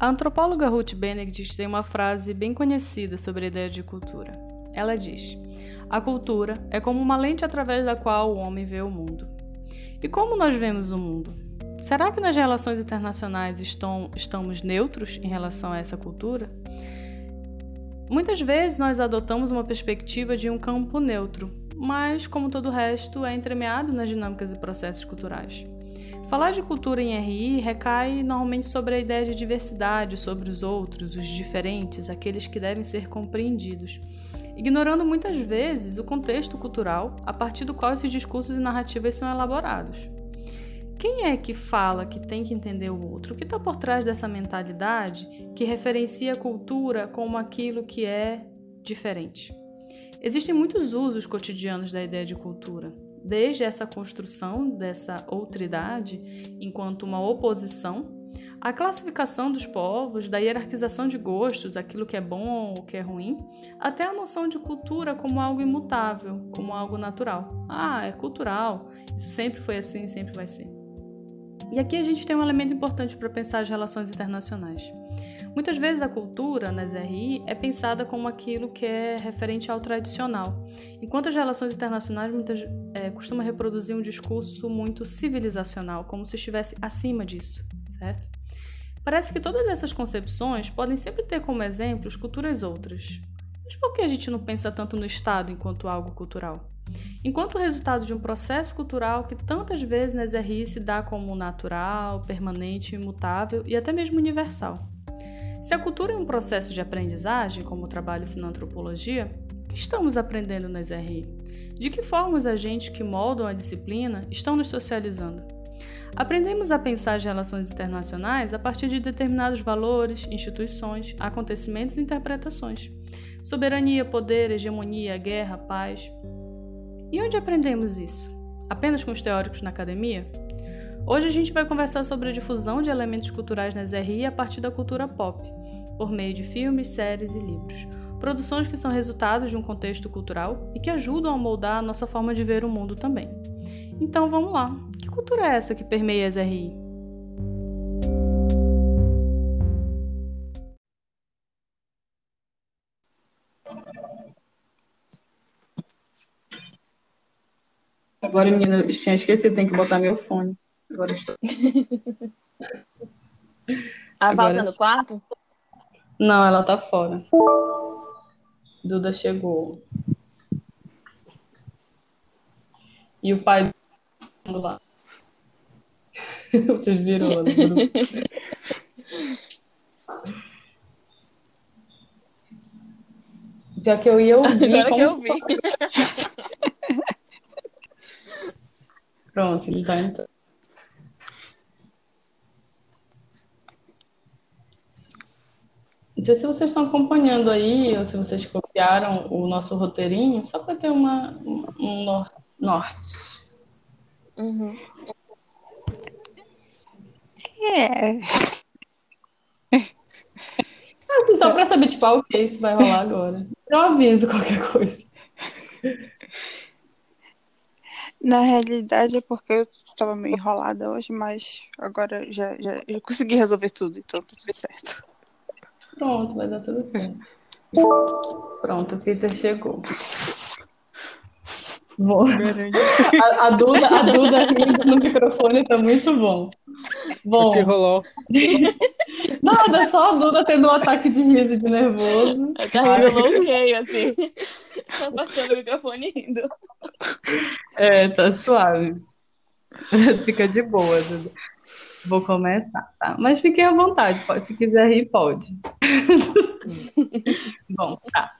A antropóloga Ruth Benedict tem uma frase bem conhecida sobre a ideia de cultura. Ela diz: A cultura é como uma lente através da qual o homem vê o mundo. E como nós vemos o mundo? Será que nas relações internacionais estão, estamos neutros em relação a essa cultura? Muitas vezes nós adotamos uma perspectiva de um campo neutro, mas, como todo o resto, é entremeado nas dinâmicas e processos culturais. Falar de cultura em RI recai normalmente sobre a ideia de diversidade, sobre os outros, os diferentes, aqueles que devem ser compreendidos, ignorando muitas vezes o contexto cultural a partir do qual esses discursos e narrativas são elaborados. Quem é que fala que tem que entender o outro? O que está por trás dessa mentalidade que referencia a cultura como aquilo que é diferente? Existem muitos usos cotidianos da ideia de cultura, desde essa construção dessa outridade enquanto uma oposição, a classificação dos povos, da hierarquização de gostos, aquilo que é bom ou que é ruim, até a noção de cultura como algo imutável, como algo natural. Ah, é cultural, isso sempre foi assim, sempre vai ser. E aqui a gente tem um elemento importante para pensar as relações internacionais. Muitas vezes a cultura nas RI é pensada como aquilo que é referente ao tradicional, enquanto as relações internacionais muitas é, costumam reproduzir um discurso muito civilizacional, como se estivesse acima disso, certo? Parece que todas essas concepções podem sempre ter como exemplos culturas outras. Mas por que a gente não pensa tanto no Estado enquanto algo cultural? Enquanto resultado de um processo cultural que tantas vezes nas RI se dá como natural, permanente, imutável e até mesmo universal. Se a cultura é um processo de aprendizagem, como o trabalho na antropologia, o que estamos aprendendo nas RI? De que forma os agentes que moldam a disciplina estão nos socializando? Aprendemos a pensar as relações internacionais a partir de determinados valores, instituições, acontecimentos e interpretações. Soberania, poder, hegemonia, guerra, paz. E onde aprendemos isso? Apenas com os teóricos na academia? Hoje a gente vai conversar sobre a difusão de elementos culturais nas RI a partir da cultura pop, por meio de filmes, séries e livros. Produções que são resultados de um contexto cultural e que ajudam a moldar a nossa forma de ver o mundo também. Então vamos lá. Que cultura é essa que permeia as RI? Agora, menina, eu tinha esquecido, tem que botar meu fone. Agora estou. A Val tá no quarto? Não, ela tá fora. Duda chegou. E o pai lá. Vocês viram lá no grupo. Já que eu ia ouvir. Agora que eu ouvi. Pronto, ele tá entrando. Não sei se vocês estão acompanhando aí, ou se vocês copiaram o nosso roteirinho, só para ter uma, um nor norte. Uhum. É. Assim, só para saber, tipo, ah, ok, isso vai rolar agora. Eu aviso qualquer coisa. Na realidade é porque eu estava meio enrolada hoje, mas agora já, já, já consegui resolver tudo, então tá tudo certo. Pronto, vai dar tudo certo. Pronto, o Peter chegou. Bom, a, a, Duda, a Duda rindo no microfone tá muito bom. Bom. O que rolou? Nada, só a Duda tendo um ataque de riso de nervoso. A carreira bloqueia, assim. Tá baixando o microfone rindo. É, tá suave. Fica de boa, Duda. Vou começar, tá? Mas fiquem à vontade, pode, se quiser rir, pode. Bom, tá.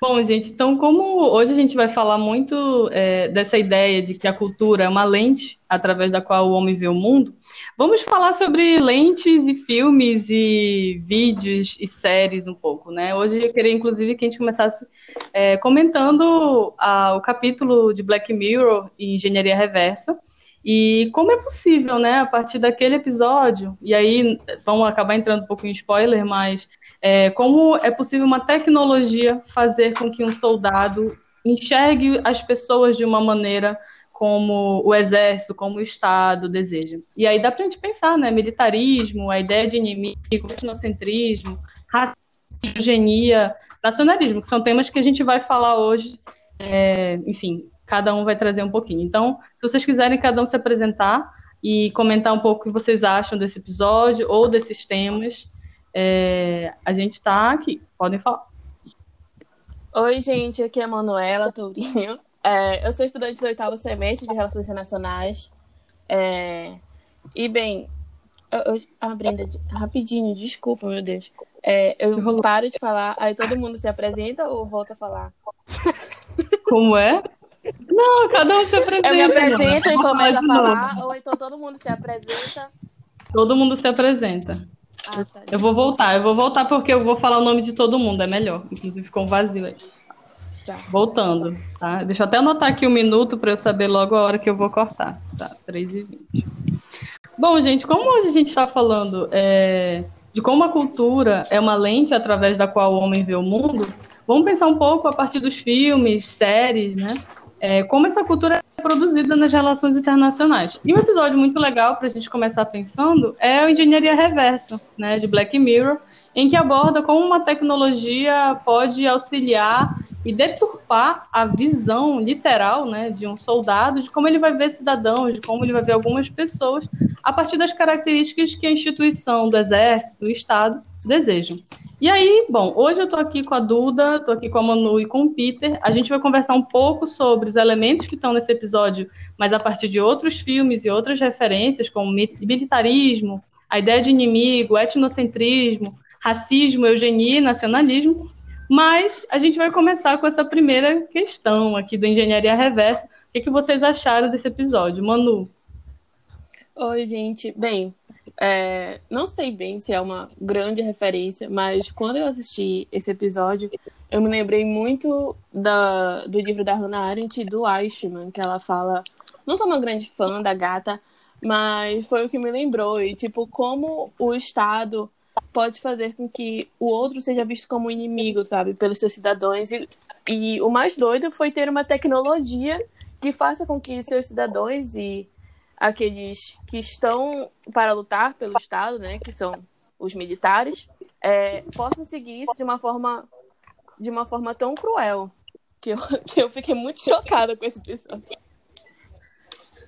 Bom, gente, então, como hoje a gente vai falar muito é, dessa ideia de que a cultura é uma lente através da qual o homem vê o mundo, vamos falar sobre lentes e filmes e vídeos e séries um pouco, né? Hoje eu queria, inclusive, que a gente começasse é, comentando a, o capítulo de Black Mirror e Engenharia Reversa, e como é possível, né, a partir daquele episódio, e aí vamos acabar entrando um pouquinho em spoiler, mas é, como é possível uma tecnologia fazer com que um soldado enxergue as pessoas de uma maneira como o exército, como o Estado deseja. E aí dá para a gente pensar, né? Militarismo, a ideia de inimigo, etnocentrismo, racismo, eugenia, nacionalismo, que são temas que a gente vai falar hoje. É, enfim, cada um vai trazer um pouquinho. Então, se vocês quiserem cada um se apresentar e comentar um pouco o que vocês acham desse episódio ou desses temas, é, a gente está aqui. Podem falar. Oi, gente, aqui é a Manuela Tourinho. É, eu sou estudante do oitavo semestre de Relações Internacionais. É, e, bem, eu, eu, a Brenda, rapidinho, desculpa, meu Deus. É, eu paro de falar, aí todo mundo se apresenta ou volta a falar? Como é? Não, cada um se apresenta. Eu me apresento e começo a falar, ou então todo mundo se apresenta. Todo mundo se apresenta. Ah, tá. Eu vou voltar, eu vou voltar porque eu vou falar o nome de todo mundo, é melhor. Inclusive ficou um vazio aí. Tá. Voltando, tá? Deixa eu até anotar aqui um minuto para eu saber logo a hora que eu vou cortar. Tá, 3 e 20. Bom, gente, como hoje a gente está falando é, de como a cultura é uma lente através da qual o homem vê o mundo, vamos pensar um pouco a partir dos filmes, séries, né? É, como essa cultura é produzida nas relações internacionais. E um episódio muito legal para a gente começar pensando é a Engenharia Reversa, né, de Black Mirror, em que aborda como uma tecnologia pode auxiliar e deturpar a visão literal né, de um soldado, de como ele vai ver cidadãos, de como ele vai ver algumas pessoas, a partir das características que a instituição do Exército, do Estado, desejam. E aí, bom, hoje eu estou aqui com a Duda, estou aqui com a Manu e com o Peter. A gente vai conversar um pouco sobre os elementos que estão nesse episódio, mas a partir de outros filmes e outras referências, como militarismo, a ideia de inimigo, etnocentrismo, racismo, eugenia e nacionalismo. Mas a gente vai começar com essa primeira questão aqui do Engenharia Reversa. O que, que vocês acharam desse episódio? Manu? Oi, gente. Bem, é, não sei bem se é uma grande referência, mas quando eu assisti esse episódio, eu me lembrei muito da, do livro da Hannah Arendt e do Eichmann, que ela fala. Não sou uma grande fã da gata, mas foi o que me lembrou. E, tipo, como o Estado pode fazer com que o outro seja visto como inimigo, sabe, pelos seus cidadãos. E, e o mais doido foi ter uma tecnologia que faça com que seus cidadãos e aqueles que estão para lutar pelo Estado, né, que são os militares, é, possam seguir isso de uma forma de uma forma tão cruel que eu, que eu fiquei muito chocada com esse episódio.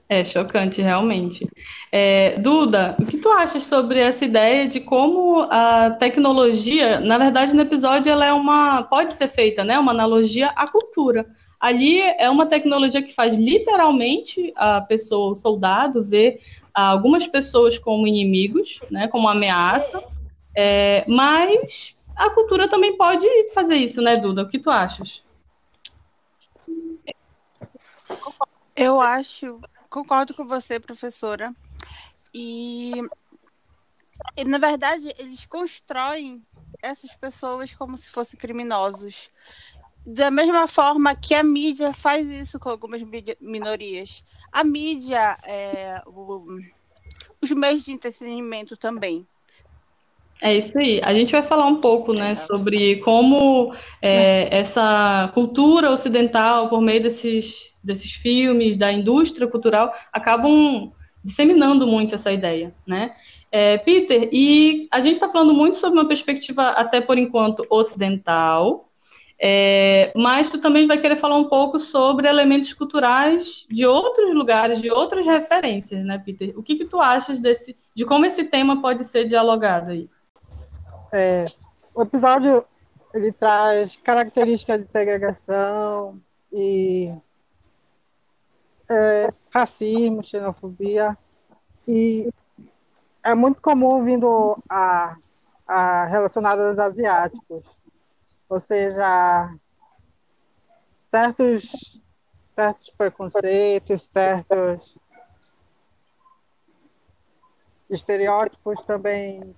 É chocante, realmente. É, Duda, o que tu achas sobre essa ideia de como a tecnologia, na verdade, no episódio, ela é uma. pode ser feita, né? Uma analogia à cultura. Ali é uma tecnologia que faz literalmente a pessoa, o soldado, ver algumas pessoas como inimigos, né? Como ameaça. É, mas a cultura também pode fazer isso, né, Duda? O que tu achas? Eu acho concordo com você, professora. E, e, na verdade, eles constroem essas pessoas como se fossem criminosos. Da mesma forma que a mídia faz isso com algumas minorias. A mídia, é, o, os meios de entretenimento também. É isso aí. A gente vai falar um pouco, né, sobre como é, essa cultura ocidental, por meio desses desses filmes, da indústria cultural, acabam disseminando muito essa ideia, né? É, Peter, e a gente está falando muito sobre uma perspectiva, até por enquanto, ocidental, é, mas tu também vai querer falar um pouco sobre elementos culturais de outros lugares, de outras referências, né, Peter? O que, que tu achas desse, de como esse tema pode ser dialogado aí? É, o episódio ele traz características de segregação e é, racismo, xenofobia, e é muito comum vindo a, a relacionado aos asiáticos, ou seja, certos, certos preconceitos, certos estereótipos também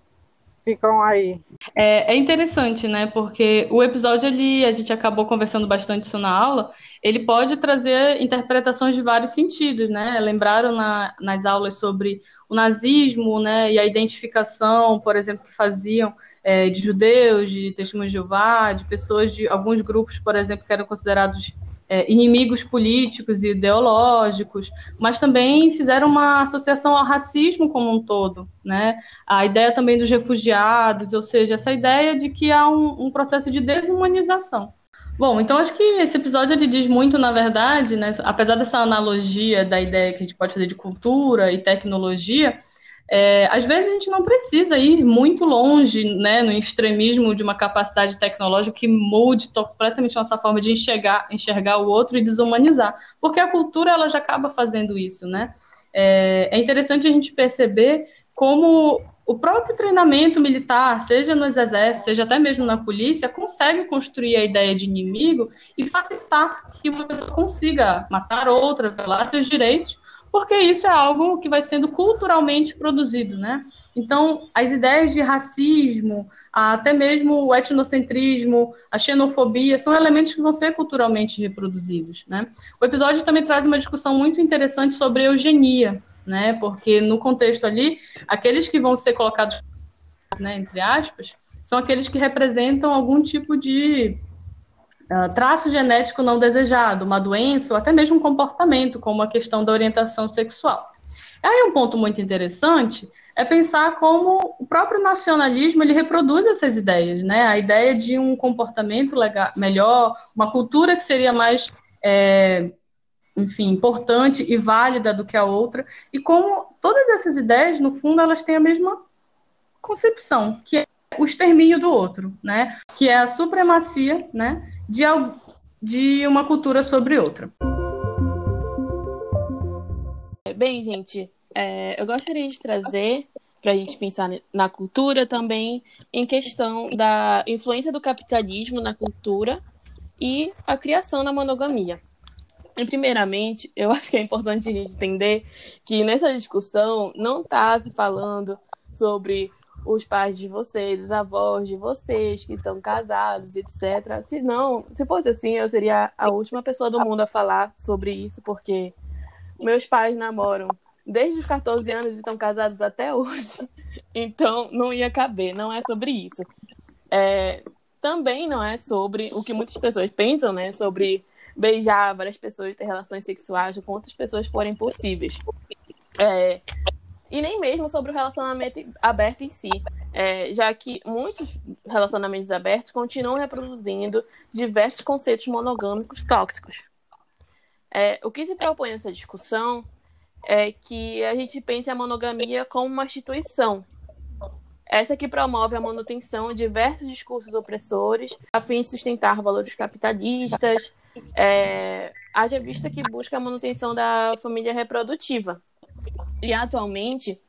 ficam aí. É, é, interessante, né? Porque o episódio ali, a gente acabou conversando bastante isso na aula, ele pode trazer interpretações de vários sentidos, né? Lembraram na, nas aulas sobre o nazismo, né? E a identificação, por exemplo, que faziam é, de judeus, de testemunhos de Jeová, de pessoas de alguns grupos, por exemplo, que eram considerados é, inimigos políticos e ideológicos, mas também fizeram uma associação ao racismo como um todo, né? A ideia também dos refugiados, ou seja, essa ideia de que há um, um processo de desumanização. Bom, então acho que esse episódio ele diz muito, na verdade, né? Apesar dessa analogia da ideia que a gente pode fazer de cultura e tecnologia, é, às vezes a gente não precisa ir muito longe, né, no extremismo de uma capacidade tecnológica que mude completamente nossa forma de enxergar, enxergar o outro e desumanizar, porque a cultura ela já acaba fazendo isso, né? É, é interessante a gente perceber como o próprio treinamento militar, seja nos exércitos, seja até mesmo na polícia, consegue construir a ideia de inimigo e facilitar que uma pessoa consiga matar outra, velar seus direitos porque isso é algo que vai sendo culturalmente produzido, né? Então, as ideias de racismo, até mesmo o etnocentrismo, a xenofobia, são elementos que vão ser culturalmente reproduzidos, né? O episódio também traz uma discussão muito interessante sobre eugenia, né? Porque no contexto ali, aqueles que vão ser colocados, né, entre aspas, são aqueles que representam algum tipo de ah, traço genético não desejado, uma doença ou até mesmo um comportamento, como a questão da orientação sexual. Aí um ponto muito interessante é pensar como o próprio nacionalismo ele reproduz essas ideias, né? A ideia de um comportamento legal, melhor, uma cultura que seria mais, é, enfim, importante e válida do que a outra, e como todas essas ideias, no fundo, elas têm a mesma concepção, que é o extermínio do outro, né? Que é a supremacia, né? De, de uma cultura sobre outra. Bem, gente, é, eu gostaria de trazer para a gente pensar na cultura também em questão da influência do capitalismo na cultura e a criação da monogamia. E, primeiramente, eu acho que é importante a gente entender que nessa discussão não está se falando sobre os pais de vocês, os avós de vocês que estão casados, etc. Se não, se fosse assim, eu seria a última pessoa do mundo a falar sobre isso, porque meus pais namoram desde os 14 anos e estão casados até hoje. Então, não ia caber, não é sobre isso. É, também não é sobre o que muitas pessoas pensam, né? Sobre beijar várias pessoas, ter relações sexuais com quantas pessoas forem possíveis. É, e nem mesmo sobre o relacionamento aberto em si, é, já que muitos relacionamentos abertos continuam reproduzindo diversos conceitos monogâmicos tóxicos. É, o que se propõe nessa discussão é que a gente pense a monogamia como uma instituição, essa que promove a manutenção de diversos discursos opressores a fim de sustentar valores capitalistas, é, haja vista que busca a manutenção da família reprodutiva. E atualmente,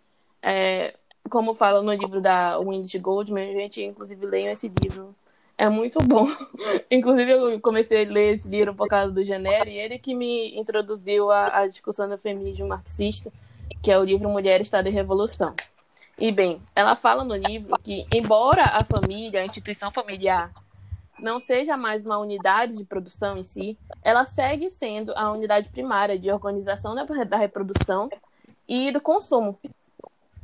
é, como fala no livro da Wendy Goldman, gente inclusive leia esse livro. É muito bom. inclusive, eu comecei a ler esse livro por causa do Genero, e ele que me introduziu à discussão do feminismo marxista, que é o livro Mulher, Estado e Revolução. E bem, ela fala no livro que, embora a família, a instituição familiar, não seja mais uma unidade de produção em si, ela segue sendo a unidade primária de organização da, da reprodução e do consumo.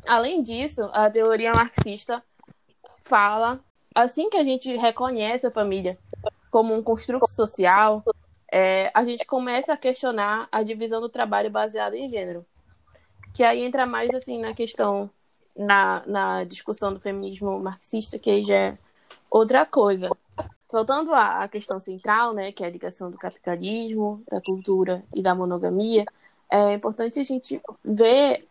Além disso, a teoria marxista fala assim que a gente reconhece a família como um construto social, é, a gente começa a questionar a divisão do trabalho baseado em gênero. Que aí entra mais assim na questão, na, na discussão do feminismo marxista, que aí já é outra coisa. Voltando à questão central, né, que é a ligação do capitalismo, da cultura e da monogamia, é importante a gente ver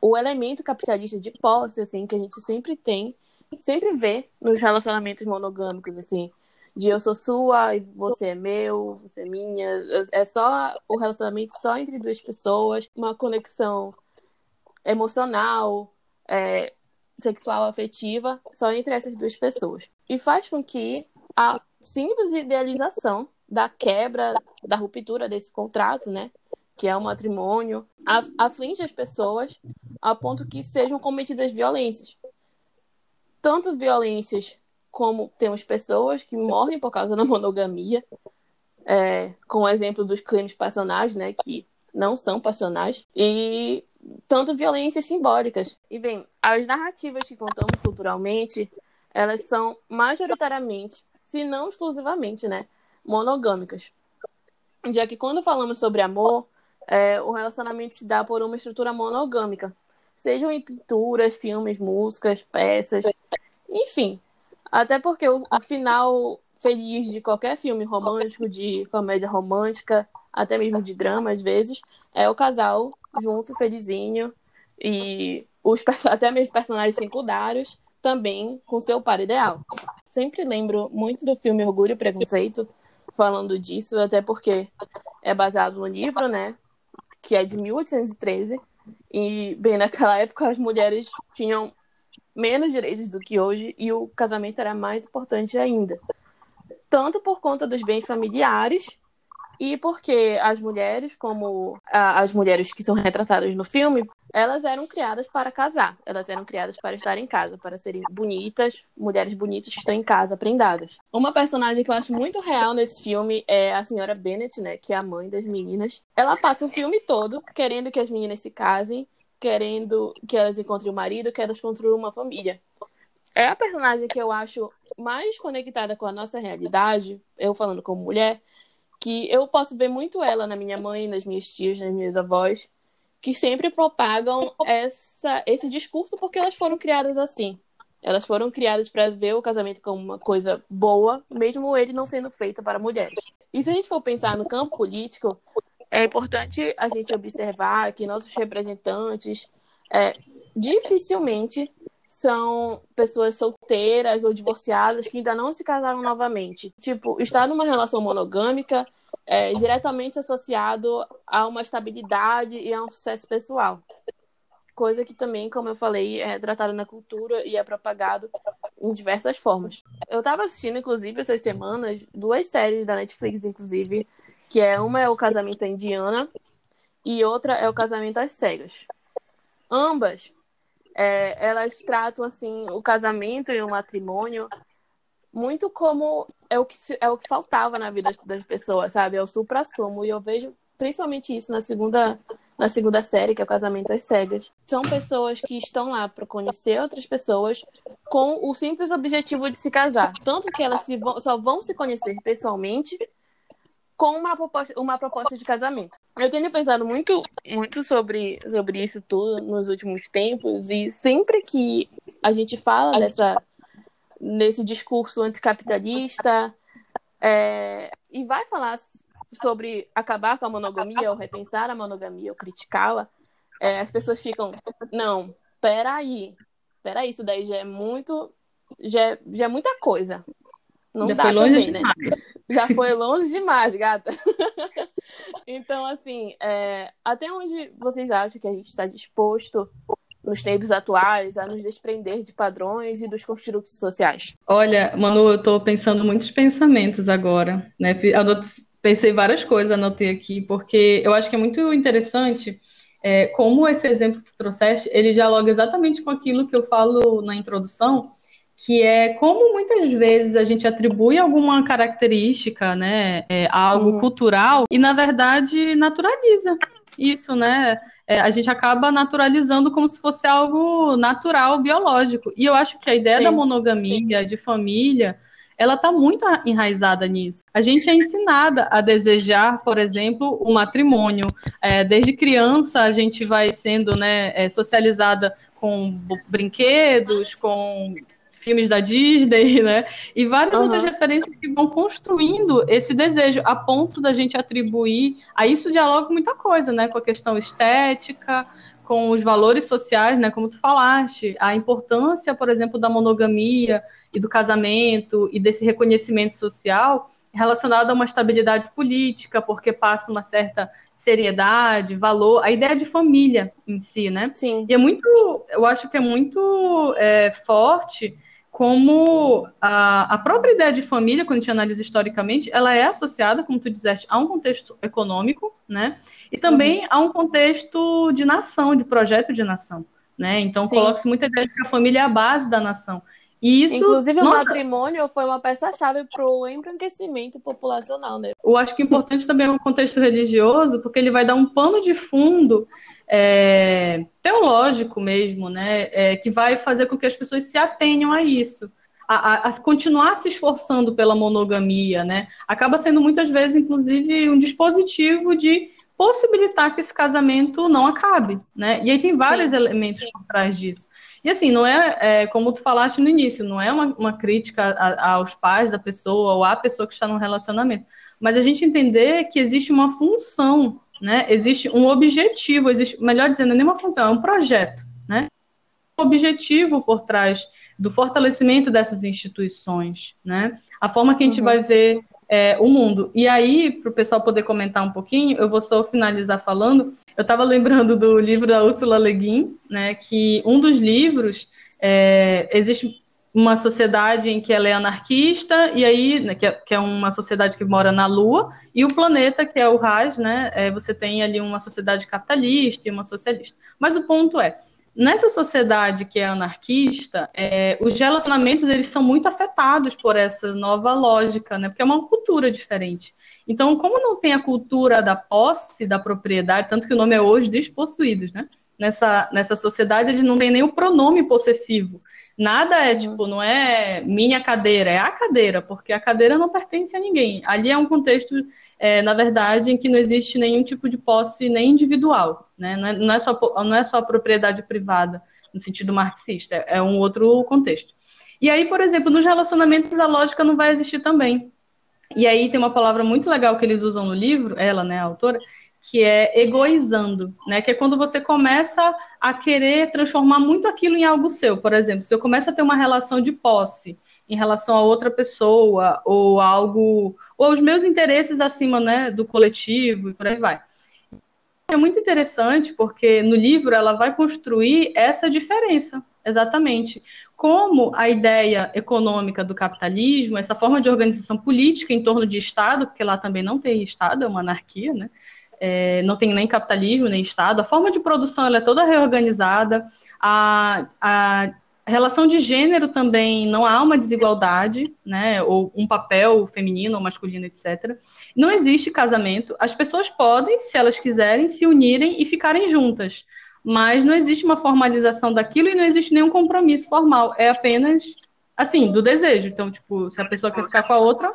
o elemento capitalista de posse, assim, que a gente sempre tem, sempre vê nos relacionamentos monogâmicos, assim, de eu sou sua e você é meu, você é minha. É só o relacionamento só entre duas pessoas, uma conexão emocional, é, sexual, afetiva, só entre essas duas pessoas. E faz com que a simples idealização da quebra, da ruptura desse contrato, né? Que é o matrimônio, aflige as pessoas a ponto que sejam cometidas violências. Tanto violências como temos pessoas que morrem por causa da monogamia, é, com o exemplo dos crimes passionais, né, que não são passionais, e tanto violências simbólicas. E bem, as narrativas que contamos culturalmente, elas são majoritariamente, se não exclusivamente, né, monogâmicas. já que quando falamos sobre amor, é, o relacionamento se dá por uma estrutura monogâmica, sejam em pinturas, filmes, músicas, peças, enfim. Até porque o, o final feliz de qualquer filme romântico, de comédia romântica, até mesmo de drama às vezes, é o casal junto, felizinho, e os, até mesmo personagens secundários também com seu par ideal. Sempre lembro muito do filme Orgulho e Preconceito, falando disso, até porque é baseado no livro, né? Que é de 1813. E, bem, naquela época as mulheres tinham menos direitos do que hoje e o casamento era mais importante ainda. Tanto por conta dos bens familiares e porque as mulheres, como as mulheres que são retratadas no filme, elas eram criadas para casar. Elas eram criadas para estar em casa, para serem bonitas, mulheres bonitas que estão em casa, prendadas. Uma personagem que eu acho muito real nesse filme é a senhora Bennett, né, que é a mãe das meninas. Ela passa o filme todo querendo que as meninas se casem, querendo que elas encontrem o um marido, que elas construam uma família. É a personagem que eu acho mais conectada com a nossa realidade, eu falando como mulher, que eu posso ver muito ela na minha mãe, nas minhas tias, nas minhas avós, que sempre propagam essa, esse discurso porque elas foram criadas assim. Elas foram criadas para ver o casamento como uma coisa boa, mesmo ele não sendo feito para mulheres. E se a gente for pensar no campo político, é importante a gente observar que nossos representantes é, dificilmente são pessoas solteiras ou divorciadas que ainda não se casaram novamente. Tipo, estar numa relação monogâmica é diretamente associado a uma estabilidade e a um sucesso pessoal. Coisa que também, como eu falei, é tratado na cultura e é propagado em diversas formas. Eu estava assistindo, inclusive, essas semanas, duas séries da Netflix, inclusive, que é uma é o Casamento Indiana e outra é o Casamento às Cegas. Ambas é, elas tratam assim o casamento e o matrimônio muito como é o que é o que faltava na vida das pessoas, sabe? É o supra-sumo e eu vejo principalmente isso na segunda na segunda série, que é o Casamento às Cegas. São pessoas que estão lá para conhecer outras pessoas com o simples objetivo de se casar. Tanto que elas vão, só vão se conhecer pessoalmente com uma proposta, uma proposta de casamento. Eu tenho pensado muito, muito sobre, sobre isso tudo nos últimos tempos e sempre que a gente fala dessa, nesse discurso anticapitalista é, e vai falar sobre acabar com a monogamia ou repensar a monogamia ou criticá-la, é, as pessoas ficam, não, peraí, peraí, isso daí já é muito, já, é, já é muita coisa. Não já dá foi longe também, né? demais. né? Já foi longe demais, gata. então, assim, é, até onde vocês acham que a gente está disposto nos tempos atuais a nos desprender de padrões e dos construtos sociais? Olha, Manu, eu estou pensando muitos pensamentos agora, né? Pensei várias coisas, anotei aqui, porque eu acho que é muito interessante é, como esse exemplo que tu trouxeste, ele dialoga exatamente com aquilo que eu falo na introdução, que é como muitas vezes a gente atribui alguma característica, né, é, a algo uhum. cultural e na verdade naturaliza isso, né? É, a gente acaba naturalizando como se fosse algo natural, biológico. E eu acho que a ideia Sim. da monogamia, de família, ela está muito enraizada nisso. A gente é ensinada a desejar, por exemplo, o matrimônio. É, desde criança, a gente vai sendo né, é, socializada com brinquedos, com filmes da Disney, né? E várias uhum. outras referências que vão construindo esse desejo, a ponto da gente atribuir. A isso dialoga muita coisa, né? Com a questão estética, com os valores sociais, né? Como tu falaste, a importância, por exemplo, da monogamia e do casamento e desse reconhecimento social relacionado a uma estabilidade política, porque passa uma certa seriedade, valor, a ideia de família em si, né? Sim. E é muito, eu acho que é muito é, forte como a, a própria ideia de família, quando a gente analisa historicamente, ela é associada, como tu disseste, a um contexto econômico, né? E também a um contexto de nação, de projeto de nação, né? Então coloca-se muita ideia de que a família é a base da nação. E isso, Inclusive, o matrimônio foi uma peça-chave para o embranquecimento populacional, né? Eu acho que é importante também é o contexto religioso, porque ele vai dar um pano de fundo é, teológico mesmo, né? É, que vai fazer com que as pessoas se atenham a isso. a, a, continuar se esforçando pela monogamia, né? Acaba sendo muitas vezes, inclusive, um dispositivo de possibilitar que esse casamento não acabe, né? E aí tem vários Sim. elementos por trás disso. E assim, não é, é, como tu falaste no início, não é uma, uma crítica a, aos pais da pessoa ou à pessoa que está num relacionamento, mas a gente entender que existe uma função, né? Existe um objetivo, existe, melhor dizendo, nem uma função, é um projeto, né? Um objetivo por trás do fortalecimento dessas instituições, né? A forma que a gente uhum. vai ver é, o mundo. E aí, para o pessoal poder comentar um pouquinho, eu vou só finalizar falando. Eu estava lembrando do livro da Ursula Le Guin, né? Que um dos livros é, existe uma sociedade em que ela é anarquista, e aí, né, que, é, que, é, uma sociedade que mora na Lua, e o planeta, que é o Raj, né, é, você tem ali uma sociedade capitalista e uma socialista. Mas o ponto é, nessa sociedade que é anarquista, é, os relacionamentos eles são muito afetados por essa nova lógica, né, porque é uma cultura diferente. Então, como não tem a cultura da posse, da propriedade, tanto que o nome é hoje despossuídos, né, nessa, nessa sociedade eles não têm nem o pronome possessivo. Nada é, tipo, não é minha cadeira, é a cadeira, porque a cadeira não pertence a ninguém. Ali é um contexto, é, na verdade, em que não existe nenhum tipo de posse nem individual, né? Não é, não é, só, não é só propriedade privada, no sentido marxista, é um outro contexto. E aí, por exemplo, nos relacionamentos a lógica não vai existir também. E aí tem uma palavra muito legal que eles usam no livro, ela, né, a autora, que é egoizando, né? Que é quando você começa a querer transformar muito aquilo em algo seu. Por exemplo, se eu começo a ter uma relação de posse em relação a outra pessoa ou algo ou os meus interesses acima, né, do coletivo e por aí vai. É muito interessante porque no livro ela vai construir essa diferença, exatamente. Como a ideia econômica do capitalismo, essa forma de organização política em torno de Estado, porque lá também não tem Estado, é uma anarquia, né? É, não tem nem capitalismo, nem Estado. A forma de produção ela é toda reorganizada. A, a relação de gênero também não há uma desigualdade, né? Ou um papel feminino ou masculino, etc. Não existe casamento. As pessoas podem, se elas quiserem, se unirem e ficarem juntas. Mas não existe uma formalização daquilo e não existe nenhum compromisso formal. É apenas assim, do desejo. Então, tipo, se a pessoa quer ficar com a outra,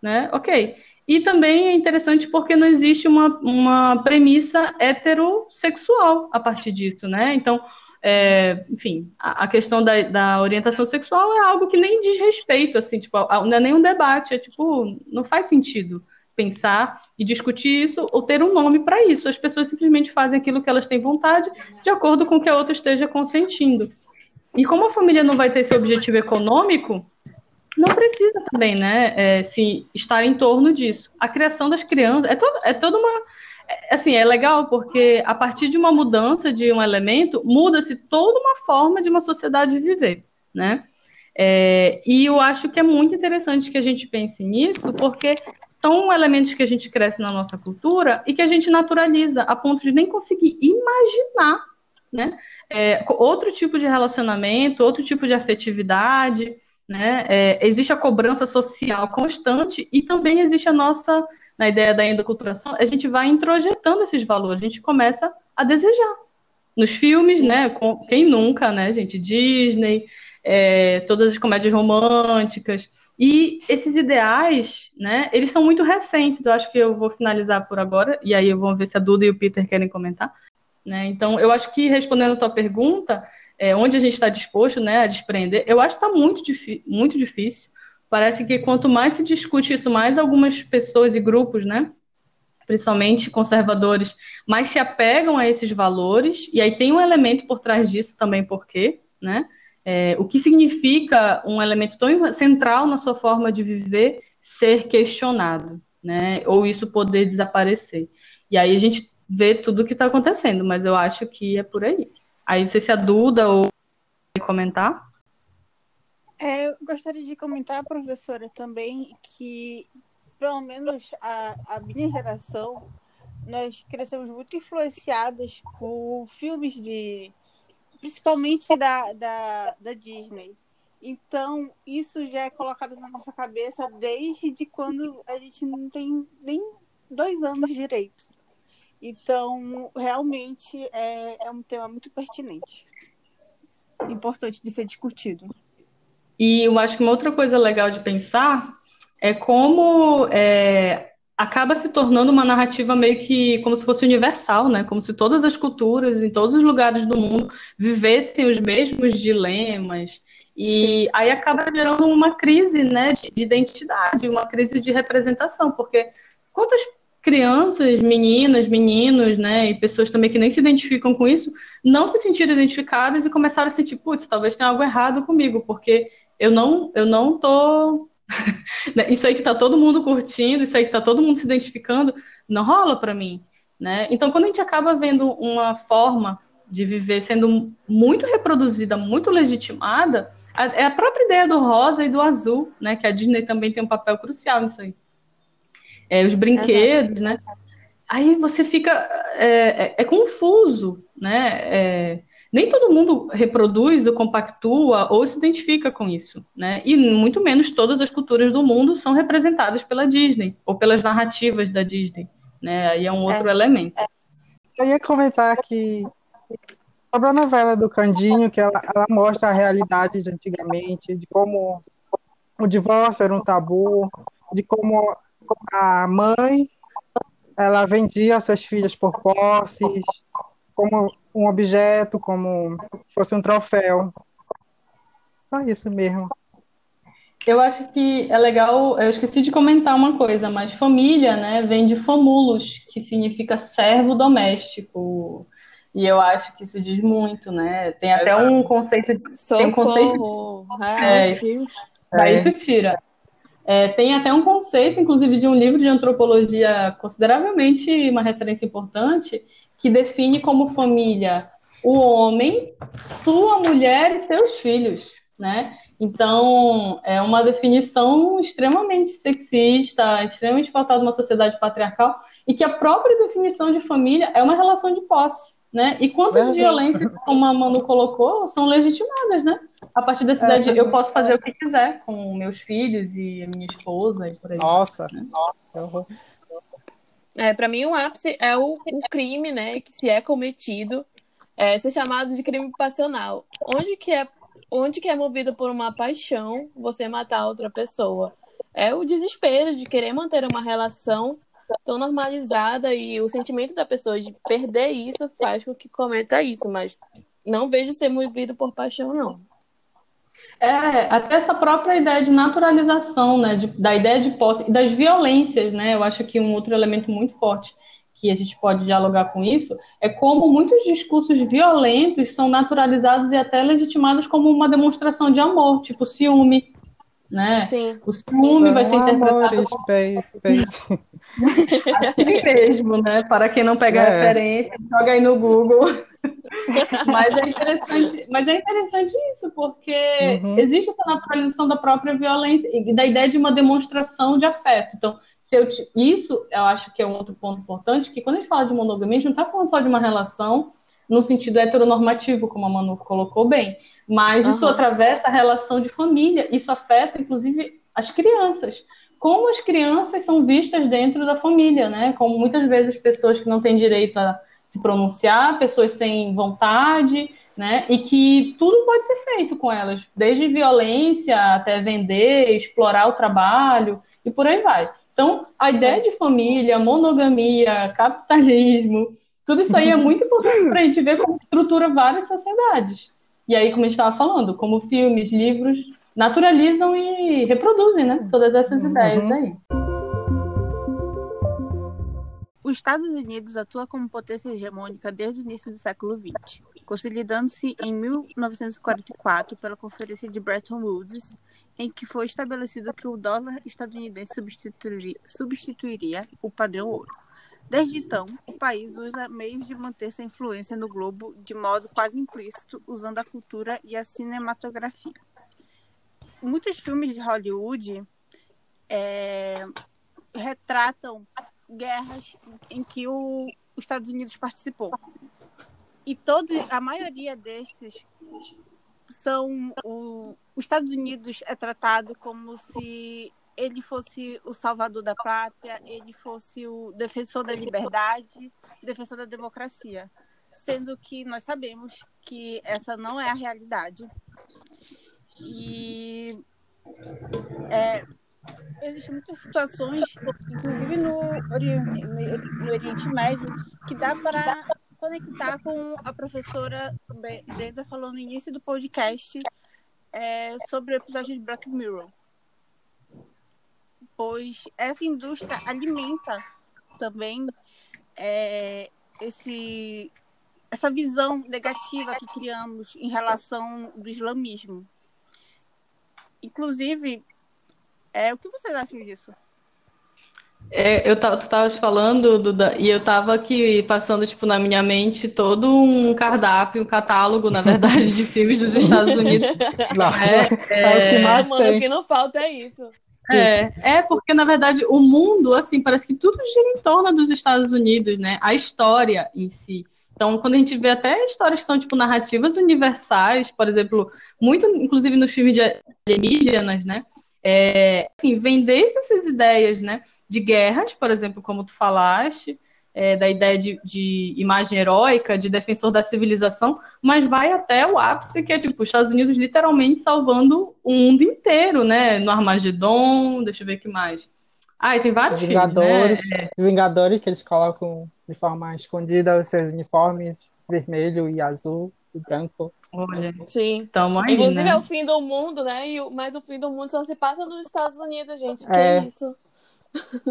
né? Ok. E também é interessante porque não existe uma, uma premissa heterossexual a partir disso, né? Então, é, enfim, a, a questão da, da, orientação sexual é algo que nem diz respeito, assim, tipo, não é nem um debate, é tipo, não faz sentido pensar e discutir isso ou ter um nome para isso. As pessoas simplesmente fazem aquilo que elas têm vontade, de acordo com que a outra esteja consentindo. E como a família não vai ter esse objetivo econômico, não precisa também, né, é, se estar em torno disso. A criação das crianças é, todo, é toda uma. É, assim, é legal porque a partir de uma mudança de um elemento, muda-se toda uma forma de uma sociedade viver, né? É, e eu acho que é muito interessante que a gente pense nisso, porque são elementos que a gente cresce na nossa cultura e que a gente naturaliza a ponto de nem conseguir imaginar, né? É, outro tipo de relacionamento, outro tipo de afetividade. Né? É, existe a cobrança social constante e também existe a nossa, na ideia da endoculturação, a gente vai introjetando esses valores, a gente começa a desejar. Nos filmes, Sim. né? Com, quem nunca, né, gente? Disney, é, todas as comédias românticas. E esses ideais, né, eles são muito recentes. Eu acho que eu vou finalizar por agora, e aí eu vou ver se a Duda e o Peter querem comentar. Né? Então, eu acho que respondendo a tua pergunta, é, onde a gente está disposto né, a desprender, eu acho que está muito, muito difícil. Parece que quanto mais se discute isso, mais algumas pessoas e grupos, né, principalmente conservadores, mais se apegam a esses valores, e aí tem um elemento por trás disso também, porque, né, é, o que significa um elemento tão central na sua forma de viver ser questionado, né, ou isso poder desaparecer. E aí a gente vê tudo o que está acontecendo, mas eu acho que é por aí. Aí não sei se a Duda ou comentar. É, eu gostaria de comentar, professora, também que, pelo menos a, a minha geração, nós crescemos muito influenciadas por filmes de. principalmente da, da, da Disney. Então, isso já é colocado na nossa cabeça desde quando a gente não tem nem dois anos direito. Então, realmente é, é um tema muito pertinente. Importante de ser discutido. E eu acho que uma outra coisa legal de pensar é como é, acaba se tornando uma narrativa meio que como se fosse universal, né? Como se todas as culturas, em todos os lugares do mundo, vivessem os mesmos dilemas. E Sim. aí acaba gerando uma crise né, de, de identidade, uma crise de representação, porque quantas crianças, meninas, meninos, né, e pessoas também que nem se identificam com isso, não se sentiram identificadas e começaram a sentir, putz, talvez tenha algo errado comigo, porque eu não, eu não tô Né, isso aí que tá todo mundo curtindo, isso aí que tá todo mundo se identificando, não rola para mim, né? Então, quando a gente acaba vendo uma forma de viver sendo muito reproduzida, muito legitimada, é a própria ideia do rosa e do azul, né? Que a Disney também tem um papel crucial nisso aí. É, os brinquedos, Exato. né? Aí você fica é, é, é confuso, né? É, nem todo mundo reproduz ou compactua ou se identifica com isso, né? E muito menos todas as culturas do mundo são representadas pela Disney ou pelas narrativas da Disney, né? Aí é um outro é. elemento. Eu ia comentar que sobre a novela do Candinho, que ela, ela mostra a realidade de antigamente, de como o divórcio era um tabu, de como a mãe ela vendia suas filhas por posses, como um objeto, como fosse um troféu. Só isso mesmo. Eu acho que é legal, eu esqueci de comentar uma coisa, mas família, né, vem de famulus, que significa servo doméstico. E eu acho que isso diz muito, né? Tem até Exato. um conceito. Socorro. Tem um conceito. Ai, é, daí é. tu tira. É, tem até um conceito, inclusive, de um livro de antropologia consideravelmente uma referência importante, que define como família o homem, sua mulher e seus filhos, né? Então, é uma definição extremamente sexista, extremamente pautada numa sociedade patriarcal, e que a própria definição de família é uma relação de posse, né? E quantas é, violências, como a Manu colocou, são legitimadas, né? A partir dessa é, idade, eu posso fazer o que quiser com meus filhos e a minha esposa e por aí. Nossa, né? nossa. É, para mim, o ápice é o, o, crime, né, que se é cometido, é, ser chamado de crime passional. Onde que é, onde que é movido por uma paixão você matar outra pessoa? É o desespero de querer manter uma relação tão normalizada e o sentimento da pessoa de perder isso faz com que cometa isso, mas não vejo ser movido por paixão, não. É, até essa própria ideia de naturalização, né, de, da ideia de posse e das violências, né, eu acho que um outro elemento muito forte que a gente pode dialogar com isso é como muitos discursos violentos são naturalizados e até legitimados como uma demonstração de amor, tipo ciúme, né? Sim. O ciúme vai ser interpretado amores, como... assim mesmo, né? Para quem não pegar é. referência, joga aí no Google. Mas é interessante, mas é interessante isso, porque uhum. existe essa naturalização da própria violência e da ideia de uma demonstração de afeto. Então, se eu te... isso eu acho que é um outro ponto importante, que quando a gente fala de monogamia, a gente não está falando só de uma relação no sentido heteronormativo, como a Manu colocou bem, mas uhum. isso atravessa a relação de família, isso afeta, inclusive, as crianças. Como as crianças são vistas dentro da família, né? Como muitas vezes pessoas que não têm direito a se pronunciar, pessoas sem vontade, né? E que tudo pode ser feito com elas, desde violência até vender, explorar o trabalho e por aí vai. Então, a ideia de família, monogamia, capitalismo, tudo isso aí é muito importante para a gente ver como estrutura várias sociedades. E aí, como a gente estava falando, como filmes, livros naturalizam e reproduzem, né? Todas essas uhum. ideias aí. Os Estados Unidos atua como potência hegemônica desde o início do século XX, consolidando-se em 1944 pela Conferência de Bretton Woods, em que foi estabelecido que o dólar estadunidense substituiria, substituiria o padrão ouro. Desde então, o país usa meios de manter sua influência no globo de modo quase implícito, usando a cultura e a cinematografia. Muitos filmes de Hollywood é, retratam guerras em que o, os Estados Unidos participou. E todo, a maioria desses são o, os Estados Unidos é tratado como se ele fosse o salvador da pátria, ele fosse o defensor da liberdade, defensor da democracia, sendo que nós sabemos que essa não é a realidade. E é, existem muitas situações, inclusive no Oriente, no Oriente Médio, que dá para conectar com a professora Brenda falou no início do podcast é, sobre o episódio de Black Mirror. Pois essa indústria alimenta também é, esse, essa visão negativa que criamos em relação do islamismo. Inclusive, é, o que vocês acham disso? É, eu tu estavas falando, Duda, e eu estava aqui passando, tipo, na minha mente todo um cardápio, um catálogo, na verdade, de filmes dos Estados Unidos. Não, é, é, é, o que mais mano, tem. o que não falta é isso. É, é porque, na verdade, o mundo, assim, parece que tudo gira em torno dos Estados Unidos, né? A história em si. Então, quando a gente vê até histórias que são, tipo, narrativas universais, por exemplo, muito, inclusive nos filmes de alienígenas, né? É, assim, vem desde essas ideias, né? de guerras, por exemplo, como tu falaste, é, da ideia de, de, imagem heróica, de defensor da civilização, mas vai até o ápice, que é tipo, os Estados Unidos literalmente salvando o mundo inteiro, né? No Armagedon, deixa eu ver o que mais. Ah, tem vários Vingadores, filmes, né? Vingadores, que eles colocam de forma escondida os seus uniformes vermelho e azul e branco. Olha, Sim. Tamo aí, Inclusive né? é o fim do mundo, né? E, o- mas o fim do mundo só se passa nos Estados Unidos, gente. Que É. isso?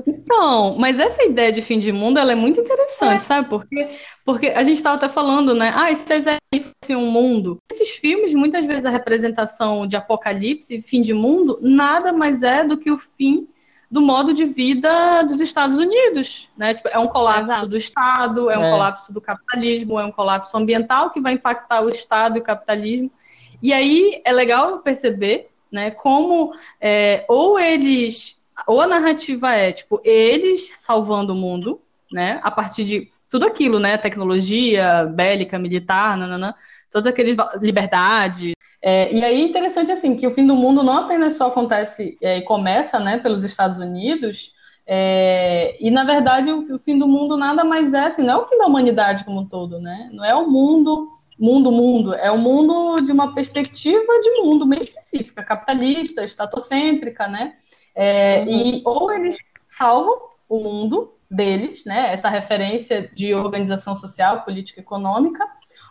Então, mas essa ideia de fim de mundo, ela é muito interessante, sabe? Porque, porque a gente estava até falando, né? Ah, e se aí fosse um mundo? Esses filmes, muitas vezes a representação de apocalipse, fim de mundo, nada mais é do que o fim do modo de vida dos Estados Unidos, né? Tipo, é um colapso Exato. do Estado, é um É. colapso do capitalismo, é um colapso ambiental que vai impactar o Estado e o capitalismo. E aí é legal perceber, né, como é, ou eles, ou a narrativa é, tipo, eles salvando o mundo, né, a partir de tudo aquilo, né, tecnologia, bélica, militar, nananã, todas aqueles liberdade. É, e aí é interessante, assim, que o fim do mundo não apenas só acontece é, e começa, né, pelos Estados Unidos, é, e na verdade o, o fim do mundo nada mais é, assim, não é o fim da humanidade como um todo, né, não é o mundo mundo, mundo. É um mundo de uma perspectiva de mundo bem específica, capitalista, estatocêntrica, né? É, E ou eles salvam o mundo deles, né? Essa referência de organização social, política, econômica,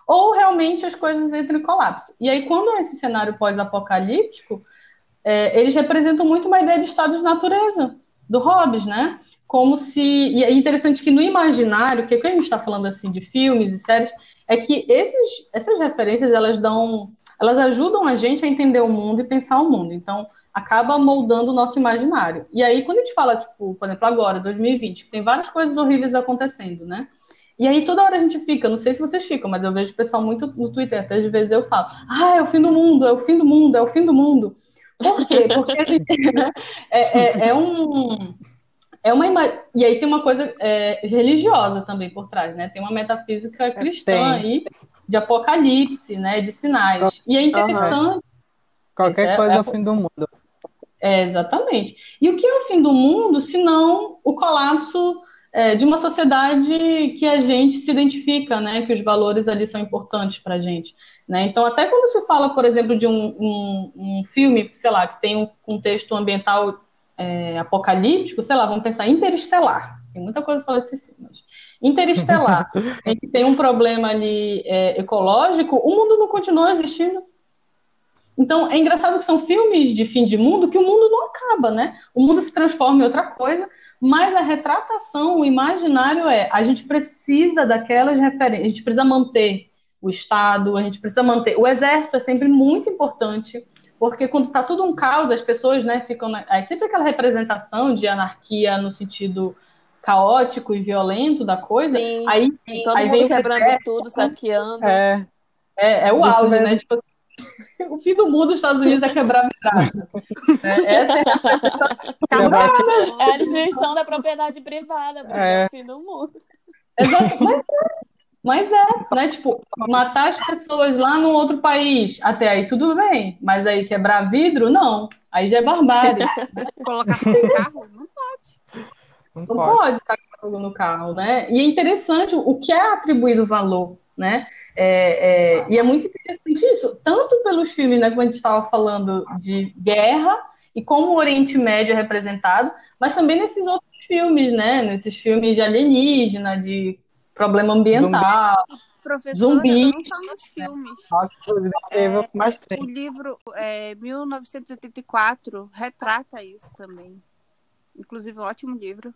ou realmente as coisas entram em colapso. E aí, quando é esse cenário pós-apocalíptico, é, eles representam muito uma ideia de estado de natureza do Hobbes, né? Como se. E é interessante que no imaginário, que quando a gente está falando assim de filmes e séries, é que esses, essas referências elas dão. Elas ajudam a gente a entender o mundo e pensar o mundo. Então, acaba moldando o nosso imaginário. E aí, quando a gente fala, tipo, por exemplo, agora, 2020, que tem várias coisas horríveis acontecendo, né? E aí toda hora a gente fica, não sei se vocês ficam, mas eu vejo o pessoal muito no Twitter, até às vezes eu falo, ah, é o fim do mundo, é o fim do mundo, é o fim do mundo. Por quê? Porque a gente, né, é, é, é um. É uma ima... E aí tem uma coisa é, religiosa também por trás, né? Tem uma metafísica cristã Tem. aí de apocalipse, né? De sinais. E é interessante. Qualquer Isso é- coisa é- é o fim do mundo. É, exatamente. E o que é o fim do mundo, se não o colapso é, de uma sociedade que a gente se identifica, né? Que os valores ali são importantes para a gente. Né? Então, até quando se fala, por exemplo, de um, um, um filme, sei lá, que tem um contexto ambiental é, apocalíptico, sei lá, vamos pensar Interestelar. Tem muita coisa para falar desse filme. mas Interestelar, em que tem um problema ali é, ecológico, o mundo não continua existindo. Então, é engraçado que são filmes de fim de mundo que o mundo não acaba, né? O mundo se transforma em outra coisa, mas a retratação, o imaginário é a gente precisa daquelas referências, a gente precisa manter o Estado, a gente precisa manter. O exército é sempre muito importante, porque quando está tudo um caos, as pessoas né, ficam. Na... Aí sempre aquela representação de anarquia no sentido caótico e violento da coisa. Sim, aí, todo aí mundo vem o quebrando exército, tudo, saqueando. É, é, é o auge, né? Tipo assim, o fim do mundo dos Estados Unidos é quebrar vidraça. É, essa é que- É a destruição da propriedade privada, porque é É. o fim do mundo. Exato, mas é, mas é, né? Tipo, matar as pessoas lá no outro país, até aí tudo bem, mas aí quebrar vidro, não. Aí já é barbárie. Colocar fogo no carro? Não pode. não Não pode. pode fogo no carro, né? E é interessante o que é atribuído valor, né? É, é, e é muito interessante isso. Tanto pelos filmes, né, como a gente estava falando de guerra e como o Oriente Médio é representado, mas também nesses outros filmes, né? Nesses filmes de alienígena, de problema ambiental. Professora, Zumbi. não só nos filmes. É, mais O livro é, 1984 retrata isso também. Inclusive, um ótimo livro.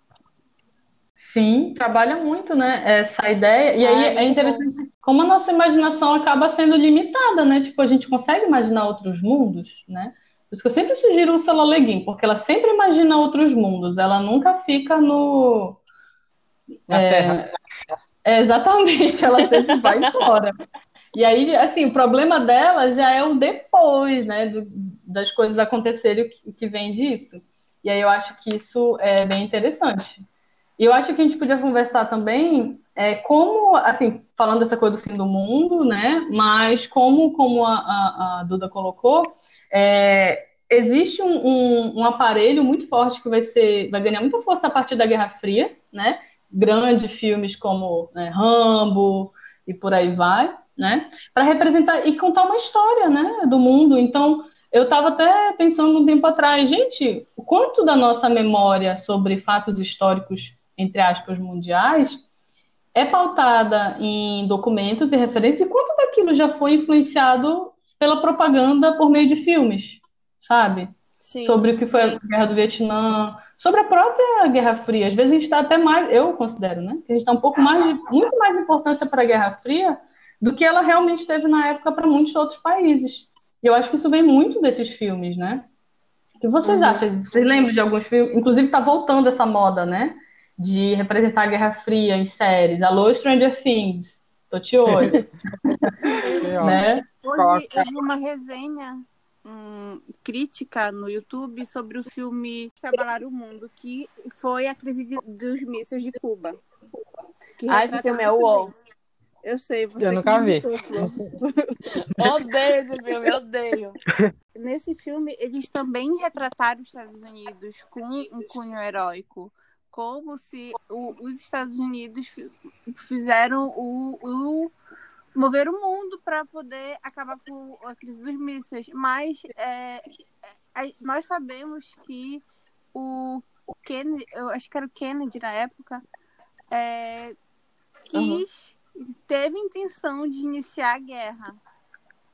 Sim, trabalha muito, né? Essa ideia. E aí Ah, é interessante como a nossa imaginação acaba sendo limitada, né? Tipo, a gente consegue imaginar outros mundos, né? Por isso que eu sempre sugiro o Ursula Le Guin, porque ela sempre imagina outros mundos, ela nunca fica no. Na Terra. É, exatamente, ela sempre vai embora. E aí, assim, o problema dela já é o depois, né? do- das coisas acontecerem, o que, o que vem disso. E aí eu acho que isso é bem interessante. E eu acho que a gente podia conversar também é, como, assim, falando dessa coisa do fim do mundo, né? Mas como, como a, a- a Duda colocou, é, existe um, um- um aparelho muito forte que vai ser, vai ganhar muita força a partir da Guerra Fria, né? Grandes filmes como né, Rambo e por aí vai, né? Para representar e contar uma história, né? Do mundo. Então, eu estava até pensando um tempo atrás, gente, o quanto da nossa memória sobre fatos históricos, entre aspas, mundiais, é pautada em documentos e referências, e quanto daquilo já foi influenciado pela propaganda por meio de filmes, sabe? Sim. Sobre o que foi a Guerra do Vietnã, sobre a própria Guerra Fria. Às vezes a gente está até mais, eu considero, né? Que a gente dá um pouco mais de, muito mais importância para a Guerra Fria do que ela realmente teve na época para muitos outros países. E eu acho que isso vem muito desses filmes, né? O que vocês acham? Vocês lembram de alguns filmes? Inclusive está voltando essa moda, né? De representar a Guerra Fria em séries. Alô, Stranger Things. Tô te olho, ó, né? Hoje eu vi uma resenha hum, crítica no YouTube sobre o filme Que Abalaram o Mundo, que foi a crise de- dos mísseis de Cuba. Que Ah, esse filme é o UOL. Eu sei, você Eu nunca vi. Odeio esse filme, odeio. Nesse filme, eles também retrataram os Estados Unidos com um cunho heróico. Como se o- os Estados Unidos fi- fizeram o, o mover o mundo para poder acabar com a crise dos mísseis. Mas é, é, nós sabemos que o Kennedy, eu acho que era o Kennedy na época, é, quis, teve intenção de iniciar a guerra.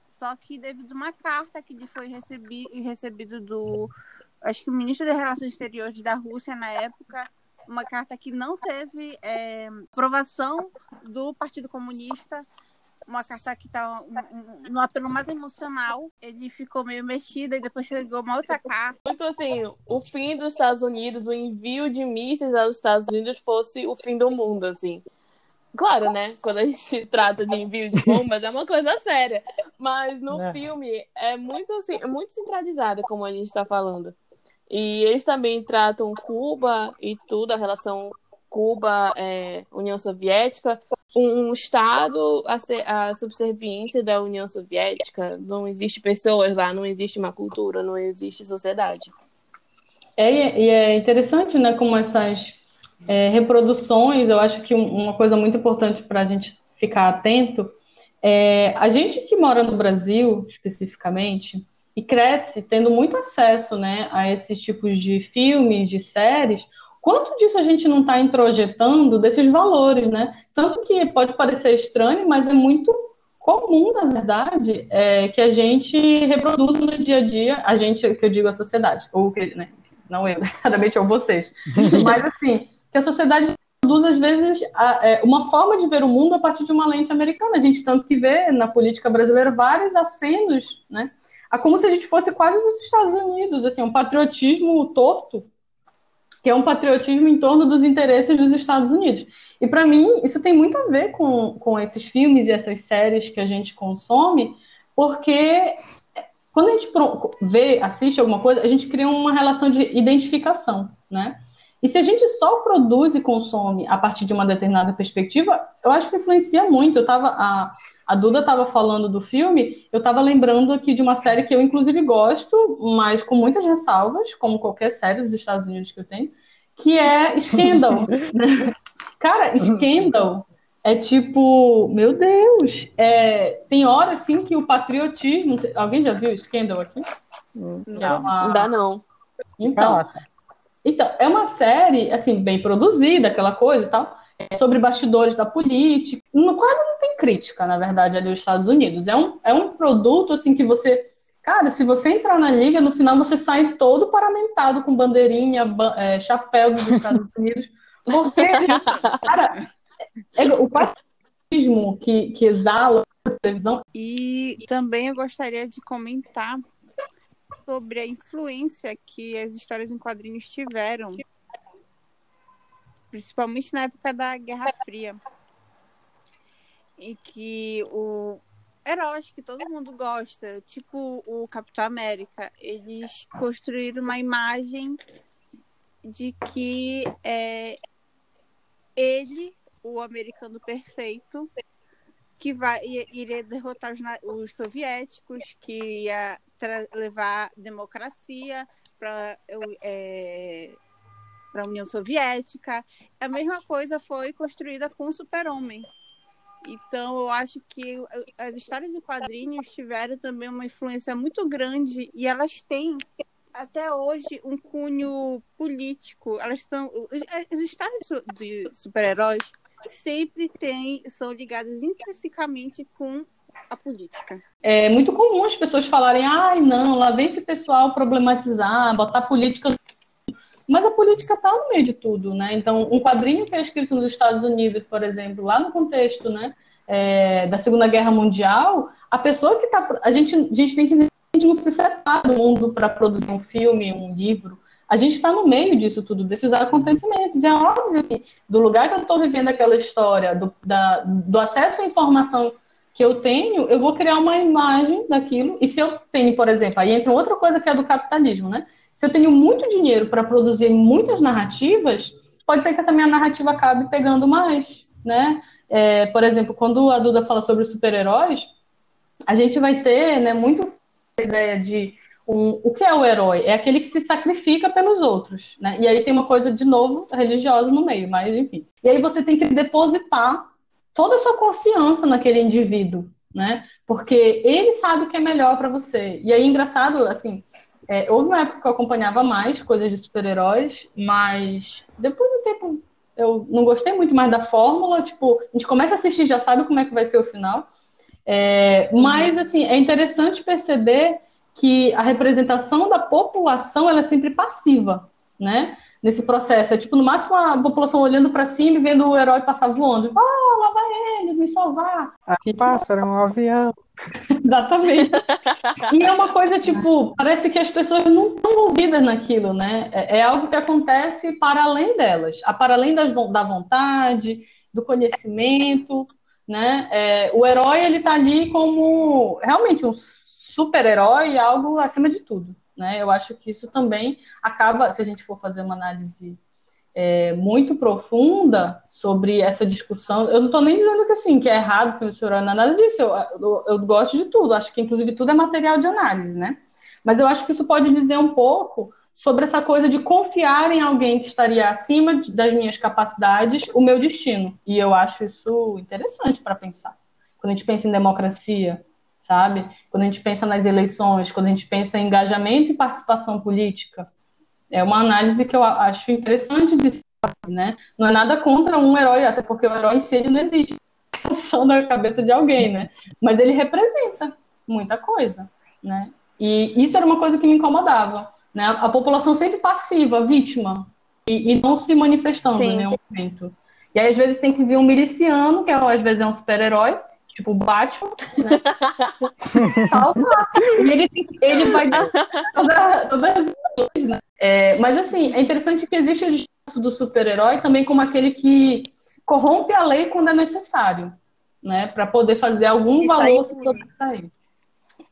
Só que devido a uma carta que lhe foi recebi, recebido do, acho que o ministro das Relações Exteriores da Rússia na época, uma carta que não teve é, aprovação do Partido Comunista, uma carta que está no apelo mais emocional. Ele ficou meio mexido e depois chegou uma outra carta. Muito assim, o fim dos Estados Unidos, o envio de mísseis aos Estados Unidos fosse o fim do mundo, assim. Claro, né? Quando a gente se trata de envio de bombas, é uma coisa séria. Mas no É. filme é muito assim, é muito centralizada, como a gente está falando. E eles também tratam Cuba e tudo, a relação Cuba-União Soviética, um, um Estado a, ser, a subserviência da União Soviética. Não existe pessoas lá, não existe uma cultura, não existe sociedade. É, e é interessante, né, como essas é, reproduções, eu acho que um- uma coisa muito importante para a gente ficar atento é a gente que mora no Brasil, especificamente, e cresce tendo muito acesso, né, a esses tipos de filmes, de séries, quanto disso a gente não está introjetando desses valores, né? Tanto que pode parecer estranho, mas é muito comum, na verdade, é, que a gente reproduza no dia a dia, a gente, que eu digo a sociedade, ou que, né, não eu, necessariamente ou vocês, mas assim, que a sociedade produz, às vezes, a- é, uma forma de ver o mundo a partir de uma lente americana. A gente tanto que vê na política brasileira vários acenos, né? A como se a gente fosse quase dos Estados Unidos, assim, um patriotismo torto, que é um patriotismo em torno dos interesses dos Estados Unidos. E para mim, isso tem muito a ver com, com esses filmes e essas séries que a gente consome, porque quando a gente vê, assiste alguma coisa, a gente cria uma relação de identificação, né? E se a gente só produz e consome a partir de uma determinada perspectiva, eu acho que influencia muito. Eu tava, a, Duda estava falando do filme, eu estava lembrando aqui de uma série que eu, inclusive, gosto, mas com muitas ressalvas, como qualquer série dos Estados Unidos que eu tenho, que é Scandal. Cara, Scandal é tipo, meu Deus, é, tem hora assim que o patriotismo. Alguém já viu o Scandal aqui? Não, é uma... dá não. Então, então, é uma série, assim, bem produzida, aquela coisa e tal, sobre bastidores da política. No, quase não tem crítica, na verdade, ali nos Estados Unidos. É um, é um produto, assim, que você. Cara, se você entrar na liga, no final você sai todo paramentado com bandeirinha, é, chapéu dos Estados Unidos. Porque, cara, é, o patriotismo que, que exala a televisão. E também eu gostaria de comentar sobre a influência que as histórias em quadrinhos tiveram, principalmente na época da Guerra Fria, em que o heróis que todo mundo gosta, tipo o Capitão América, eles construíram uma imagem de que é, ele, o americano perfeito, que vai iria derrotar os, os soviéticos, que ia levar democracia para é, a União Soviética. A mesma coisa foi construída com o Super-Homem. Então, eu acho que as histórias em quadrinhos tiveram também uma influência muito grande e elas têm até hoje um cunho político. Elas são as histórias de super-heróis sempre têm são ligadas intrinsecamente com a política. É muito comum as pessoas falarem, ai, não, lá vem esse pessoal problematizar, botar política. Mas a política está no meio de tudo, né? Então, um quadrinho que é escrito nos Estados Unidos, por exemplo, lá no contexto, né, é, da Segunda Guerra Mundial, a pessoa que está, a gente, a gente tem que a gente não se separa do mundo para produzir um filme, um livro. A gente está no meio disso tudo, desses acontecimentos. E é óbvio que do lugar que eu estou vivendo aquela história, do, da, do acesso à informação que eu tenho, eu vou criar uma imagem daquilo. E se eu tenho, por exemplo, aí entra outra coisa que é do capitalismo, né? Se eu tenho muito dinheiro para produzir muitas narrativas, pode ser que essa minha narrativa acabe pegando mais, né? É, por exemplo, quando a Duda fala sobre super-heróis, a gente vai ter, né, muito a ideia de um, o que é o herói? É aquele que se sacrifica pelos outros, né? E aí tem uma coisa, de novo, religiosa no meio, mas enfim. E aí você tem que depositar toda a sua confiança naquele indivíduo, né? Porque ele sabe o que é melhor para você. E aí, engraçado, assim, é, houve uma época que eu acompanhava mais coisas de super-heróis, mas depois do tempo eu não gostei muito mais da fórmula. Tipo, a gente começa a assistir já sabe como é que vai ser o final. É, mas, assim, é interessante perceber que a representação da população ela é sempre passiva, né? nesse processo. É tipo, no máximo, a população olhando para cima e vendo o herói passar voando. Ah, lá vai ele, me salvar. Aqui pássaro, um avião. Exatamente. e é uma coisa, tipo, parece que as pessoas não estão envolvidas naquilo, né? É, é, algo que acontece para além delas, para além das, da vontade, do conhecimento, né? É, o herói, ele tá ali como realmente um super-herói, algo acima de tudo. Né? Eu acho que isso também acaba, se a gente for fazer uma análise é, muito profunda sobre essa discussão, eu não estou nem dizendo que assim que é errado o filme de nada disso. Eu, eu, eu, gosto de tudo, acho que inclusive tudo é material de análise, né? Mas eu acho que isso pode dizer um pouco sobre essa coisa de confiar em alguém que estaria acima das minhas capacidades, o meu destino. E eu acho isso interessante para pensar. Quando a gente pensa em democracia, sabe? Quando a gente pensa nas eleições, quando a gente pensa em engajamento e participação política, é uma análise que eu acho interessante de né? Não é nada contra um herói, até porque o herói si ele não existe só na cabeça de alguém, né? Mas ele representa muita coisa, né? E isso era uma coisa que me incomodava, né? A população sempre passiva, vítima, e, e não se manifestando sim, em nenhum sim. momento. E aí, às vezes, tem que vir um miliciano, que às vezes é um super-herói, tipo Batman, né? Salva. e ele, ele vai toda, todas as né? É, mas assim, é interessante que existe o discurso do super-herói também como aquele que corrompe a lei quando é necessário, né? Para poder fazer algum e valor se sobressair.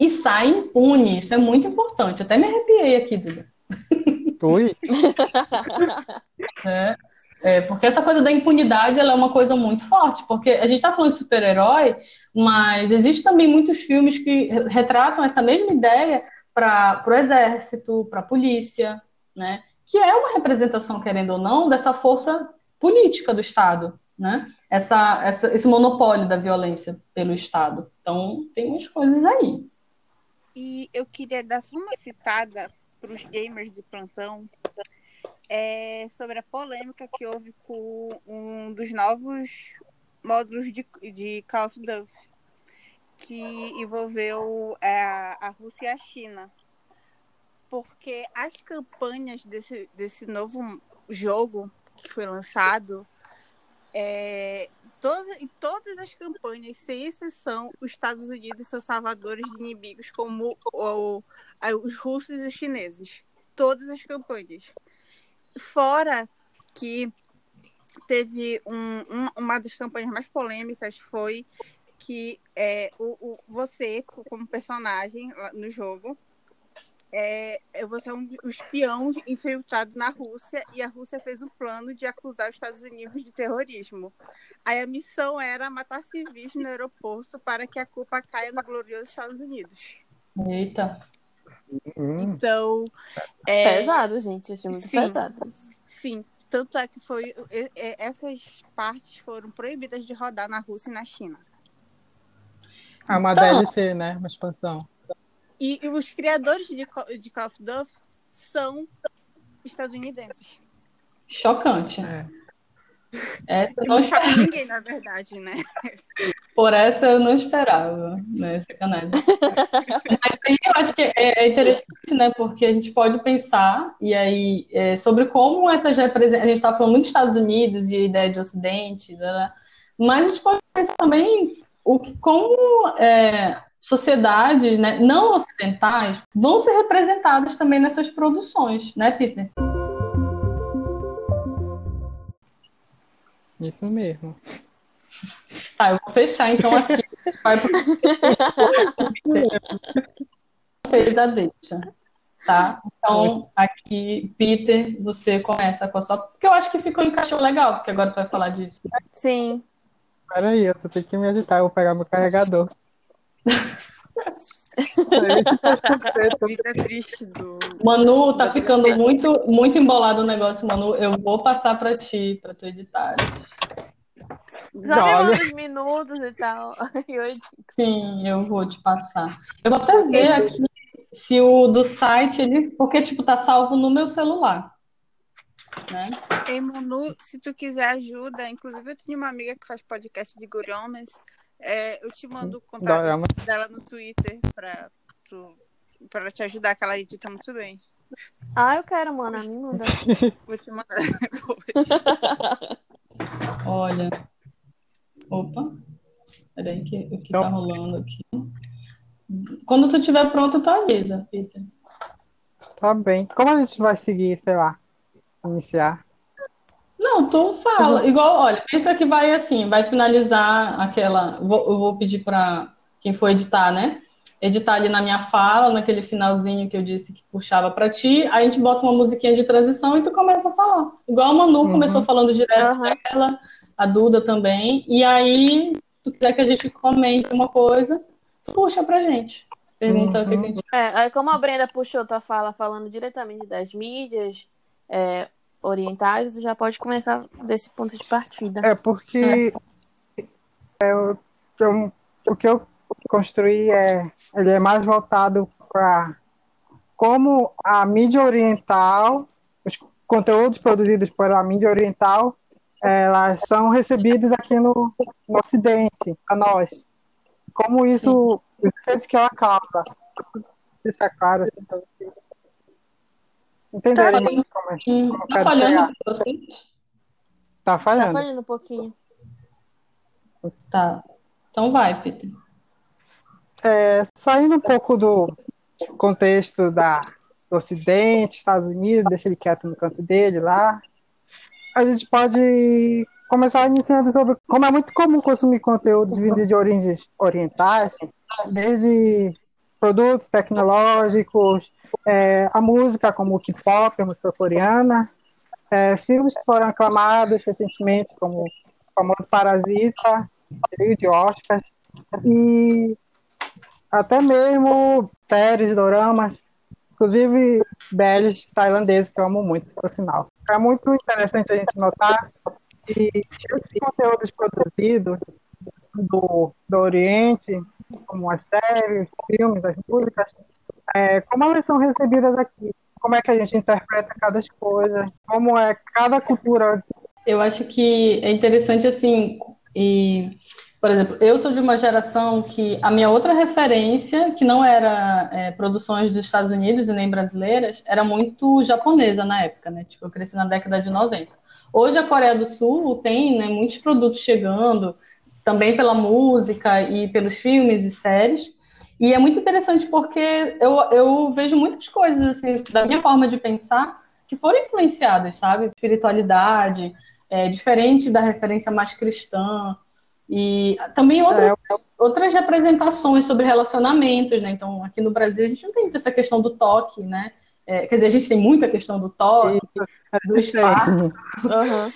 E sai impune, isso é muito importante. Até me arrepiei aqui, Duda. Oi? é. É, porque essa coisa da impunidade ela é uma coisa muito forte, porque a gente está falando de super-herói, mas existe também muitos filmes que retratam essa mesma ideia para o exército, para a polícia, né? que é uma representação, querendo ou não, dessa força política do Estado. né? Essa, essa, esse monopólio da violência pelo Estado. Então, tem umas coisas aí. E eu queria dar só uma citada para os gamers de plantão é, sobre a polêmica que houve com um dos novos módulos de, de Call of Duty, que envolveu é, a Rússia e a China. Porque as campanhas desse, desse novo jogo que foi lançado é, todas, em todas as campanhas, sem exceção, os Estados Unidos são salvadores de inimigos como o, os russos e os chineses. Todas as campanhas. Fora que teve um, um, uma das campanhas mais polêmicas foi que é, o, o, você, como personagem no jogo, é, é, você é um, um espião infiltrado na Rússia e a Rússia fez um plano de acusar os Estados Unidos de terrorismo. Aí a missão era matar civis no aeroporto para que a culpa caia no glorioso Estados Unidos. Eita. Hum. Então. É... Pesado, gente. Achei muito sim, pesado. Sim. Tanto é que foi. Essas partes foram proibidas de rodar na Rússia e na China. É uma então, DLC, né? Uma expansão. E, e os criadores de, de Call of Duty são estadunidenses. Chocante. É. Essa não choca ninguém, na verdade, né? Por essa eu não esperava, né? Sacanagem. é, é, interessante, né? Porque a gente pode pensar, e aí, é, sobre como essas representantes. A gente está falando muito dos Estados Unidos, de ideia de Ocidente, né? mas a gente pode pensar também o que, como é, sociedades né, não ocidentais vão ser representadas também nessas produções, né, Peter? Isso mesmo. Tá, eu vou fechar então aqui. Vai pro... Fez a deixa. Tá? Então, aqui, Peter, você começa com a sua. Porque eu acho que ficou encaixou legal, porque agora tu vai falar disso. Sim. Peraí, eu tenho que me agitar, eu vou pegar meu carregador. Vida triste do. Manu, tá ficando muito, muito embolado o negócio, Manu. Eu vou passar pra ti, pra tu editar. Só me uns minutos e tal. Sim, eu vou te passar. Eu vou até ver aqui se o do site, ele. Porque, tipo, tá salvo no meu celular. Né? Ei, Manu, se tu quiser ajuda, inclusive eu tenho uma amiga que faz podcast de guriones. É, eu te mando o contato Dorama. dela no Twitter pra, tu, pra te ajudar, que ela edita muito bem. Ah, eu quero, mano. Me manda. Vou te mandar depois. Olha. Opa. Peraí, que, o que tá rolando aqui? Quando tu estiver pronto, tu avisa, Peter. Tá bem. Como a gente vai seguir, sei lá, iniciar? Não, tu fala. Uhum. Igual, olha, pensa que vai assim, vai finalizar aquela. Vou, eu vou pedir para quem for editar, né? Editar ali na minha fala, naquele finalzinho que eu disse que puxava para ti. Aí a gente bota uma musiquinha de transição e tu começa a falar. Igual a Manu uhum. começou falando direto uhum. dela, a Duda também. E aí, se tu quiser que a gente comente uma coisa, puxa pra gente. Pergunta uhum. o que a gente. É, aí como a Brenda puxou tua fala falando diretamente das mídias, é, orientais, já pode começar desse ponto de partida. É porque é. Eu, eu, o que eu construí é ele é mais voltado para como a mídia oriental, os conteúdos produzidos pela mídia oriental, elas são recebidos aqui no, no Ocidente, a nós. Como isso, os efeitos que ela causa. Isso é claro, assim, Entenderam tá, como, como tá falhando Tá falhando. Tá falhando um pouquinho. Tá. Então vai, Peter. É, saindo um pouco do contexto da, do Ocidente, Estados Unidos, deixa ele quieto no canto dele lá. A gente pode começar iniciando sobre como é muito comum consumir conteúdos vindos de origens orientais, desde produtos tecnológicos, é, a música como o K-pop, a música coreana, é, filmes que foram aclamados recentemente, como o famoso Parasita, trio de Oscars, e até mesmo séries, doramas, inclusive belos tailandeses, que eu amo muito, por sinal. É muito interessante a gente notar E esses conteúdos produzidos do, do Oriente, como as séries, os filmes, as músicas, é, como elas são recebidas aqui? Como é que a gente interpreta cada coisa? Como é cada cultura? Eu acho que é interessante, assim, e, por exemplo, eu sou de uma geração que a minha outra referência, que não era é, produções dos Estados Unidos e nem brasileiras, era muito japonesa na época, né? Tipo, eu cresci na década de 90. Hoje a Coreia do Sul tem né, muitos produtos chegando, também pela música e pelos filmes e séries. E é muito interessante porque eu, eu vejo muitas coisas, assim, da minha forma de pensar, que foram influenciadas, sabe? Espiritualidade, é, diferente da referência mais cristã. E também outras, é, outras representações sobre relacionamentos, né? Então, aqui no Brasil, a gente não tem essa questão do toque, né? É, quer dizer, a gente tem muita questão do toque, do espaço. Uhum.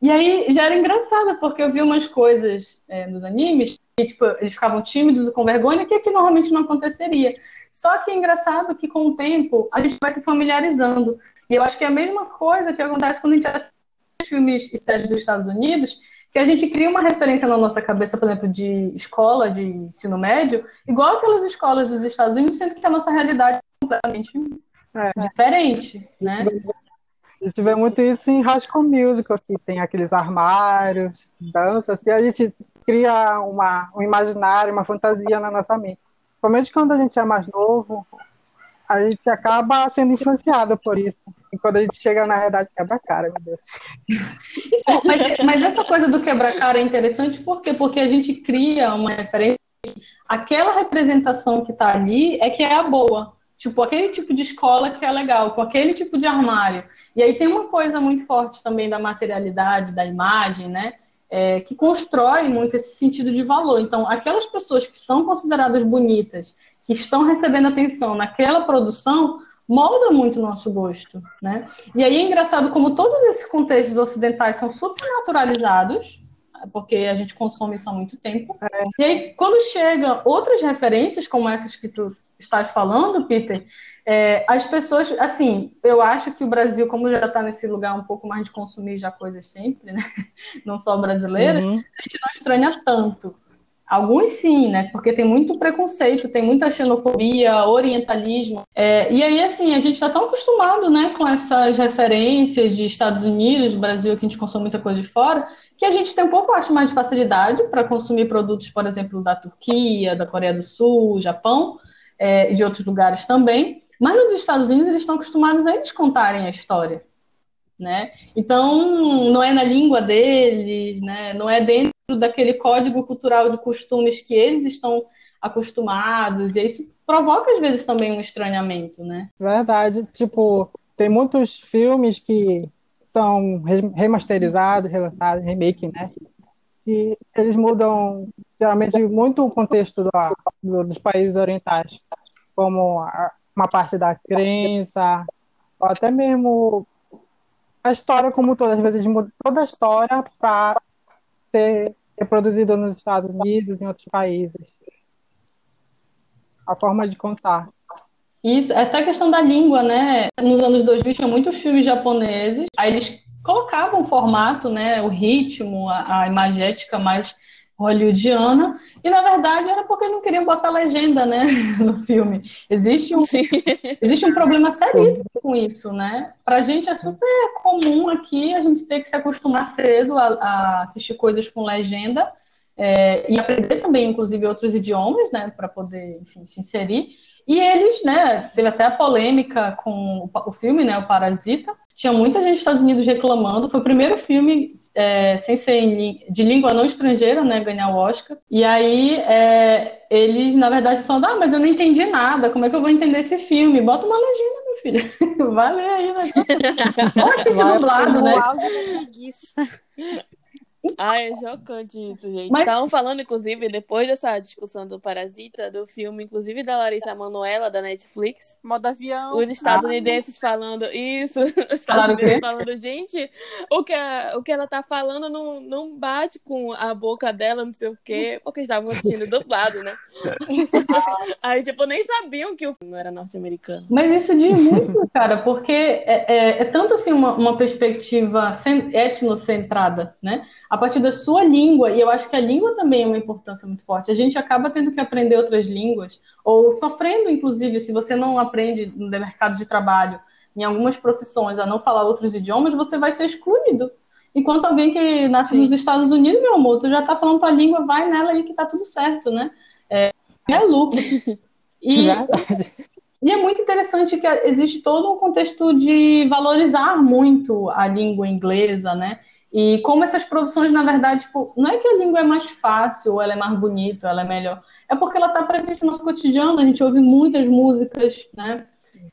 E aí já era engraçado, porque eu vi umas coisas é, nos animes que tipo, eles ficavam tímidos e com vergonha, que aqui normalmente não aconteceria. Só que é engraçado que com o tempo a gente vai se familiarizando. E eu acho que é a mesma coisa que acontece quando a gente assiste filmes e séries dos Estados Unidos, que a gente cria uma referência na nossa cabeça, por exemplo, de escola, de ensino médio, igual aquelas escolas dos Estados Unidos, sendo que a nossa realidade é completamente é. diferente, né? A gente vê muito isso em School Musical, que tem aqueles armários, dança, assim, a gente cria uma, um imaginário, uma fantasia na nossa mente. Principalmente quando a gente é mais novo, a gente acaba sendo influenciado por isso. Quando a gente chega na realidade, quebra cara, meu Deus. Mas, mas essa coisa do quebra-cara é interessante por quê? Porque a gente cria uma referência. Aquela representação que está ali é que é a boa. Tipo, aquele tipo de escola que é legal, com aquele tipo de armário. E aí tem uma coisa muito forte também da materialidade, da imagem, né? É, que constrói muito esse sentido de valor. Então, aquelas pessoas que são consideradas bonitas, que estão recebendo atenção naquela produção, molda muito o nosso gosto, né? E aí é engraçado como todos esses contextos ocidentais são super naturalizados, porque a gente consome isso há muito tempo. É. E aí, quando chegam outras referências, como essas que tu estás falando, Peter, é, as pessoas, assim, eu acho que o Brasil, como já está nesse lugar um pouco mais de consumir já coisas sempre, né? Não só brasileiras, uhum. a gente não estranha tanto. Alguns sim, né? Porque tem muito preconceito, tem muita xenofobia, orientalismo. É, e aí, assim, a gente está tão acostumado, né, com essas referências de Estados Unidos, Brasil, que a gente consome muita coisa de fora, que a gente tem um pouco, acho, mais de facilidade para consumir produtos, por exemplo, da Turquia, da Coreia do Sul, Japão, é, e de outros lugares também. Mas nos Estados Unidos eles estão acostumados a eles contarem a história, né? Então não é na língua deles, né? Não é dentro daquele código cultural de costumes que eles estão acostumados e isso provoca às vezes também um estranhamento, né? Verdade, tipo tem muitos filmes que são remasterizados, relançados, remake, né? E eles mudam geralmente muito o contexto do, do, dos países orientais, como a, uma parte da crença, ou até mesmo a história como toda, às vezes muda toda a história para ser reproduzida nos Estados Unidos em outros países. A forma de contar. Isso, é até a questão da língua, né? Nos anos 2000 tinha muitos filmes japoneses, aí eles colocavam o formato, né, o ritmo, a, a imagética mais hollywoodiana, e na verdade era porque não queriam botar legenda, né, no filme. Existe um, existe um problema seríssimo com isso, né? Pra gente é super comum aqui a gente ter que se acostumar cedo a, a assistir coisas com legenda, é, e aprender também, inclusive, outros idiomas, né, para poder, enfim, se inserir. E eles, né, teve até a polêmica com o filme, né, o Parasita. Tinha muita gente nos Estados Unidos reclamando. Foi o primeiro filme é, sem ser de língua não estrangeira, né, ganhar o Oscar. E aí é, eles, na verdade, falando, ah, mas eu não entendi nada. Como é que eu vou entender esse filme? Bota uma legenda, meu filho. Vai ler aí, né? Olha que dublado, né? Ah, é chocante isso, gente. Mas... Estavam falando, inclusive, depois dessa discussão do Parasita, do filme, inclusive da Larissa Manoela, da Netflix. Modo avião. Os estadunidenses ah. falando isso. Os estadunidenses falando, gente, o que, a, o que ela tá falando não, não bate com a boca dela, não sei o quê, porque estavam assistindo dublado, né? Aí, tipo, nem sabiam que o filme era norte-americano. Mas isso diz muito, cara, porque é, é, é tanto assim uma, uma perspectiva etnocentrada, né? A partir da sua língua, e eu acho que a língua também é uma importância muito forte. A gente acaba tendo que aprender outras línguas, ou sofrendo, inclusive, se você não aprende no mercado de trabalho, em algumas profissões, a não falar outros idiomas, você vai ser excluído. Enquanto alguém que nasce Sim. nos Estados Unidos, meu amor, tu já tá falando tua língua, vai nela aí que tá tudo certo, né? É, é lucro. E, e é muito interessante que existe todo um contexto de valorizar muito a língua inglesa, né? E como essas produções, na verdade, tipo, não é que a língua é mais fácil, ou ela é mais bonita, ela é melhor. É porque ela está presente no nosso cotidiano, a gente ouve muitas músicas, né?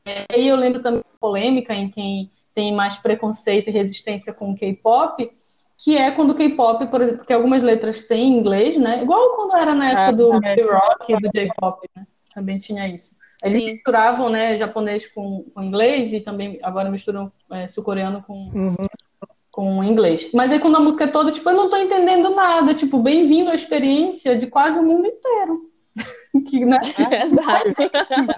É, e eu lembro também da polêmica em quem tem mais preconceito e resistência com o K-pop, que é quando o K-pop, por exemplo, porque algumas letras têm em inglês, né? Igual quando era na época é, do rock e do J-pop, né? Também tinha isso. Eles Sim. misturavam, né, japonês com, com inglês e também agora misturam é, sul-coreano com, uhum com inglês. Mas aí quando a música é toda, tipo, eu não tô entendendo nada. Tipo, bem-vindo à experiência de quase o mundo inteiro. que, né? Exato.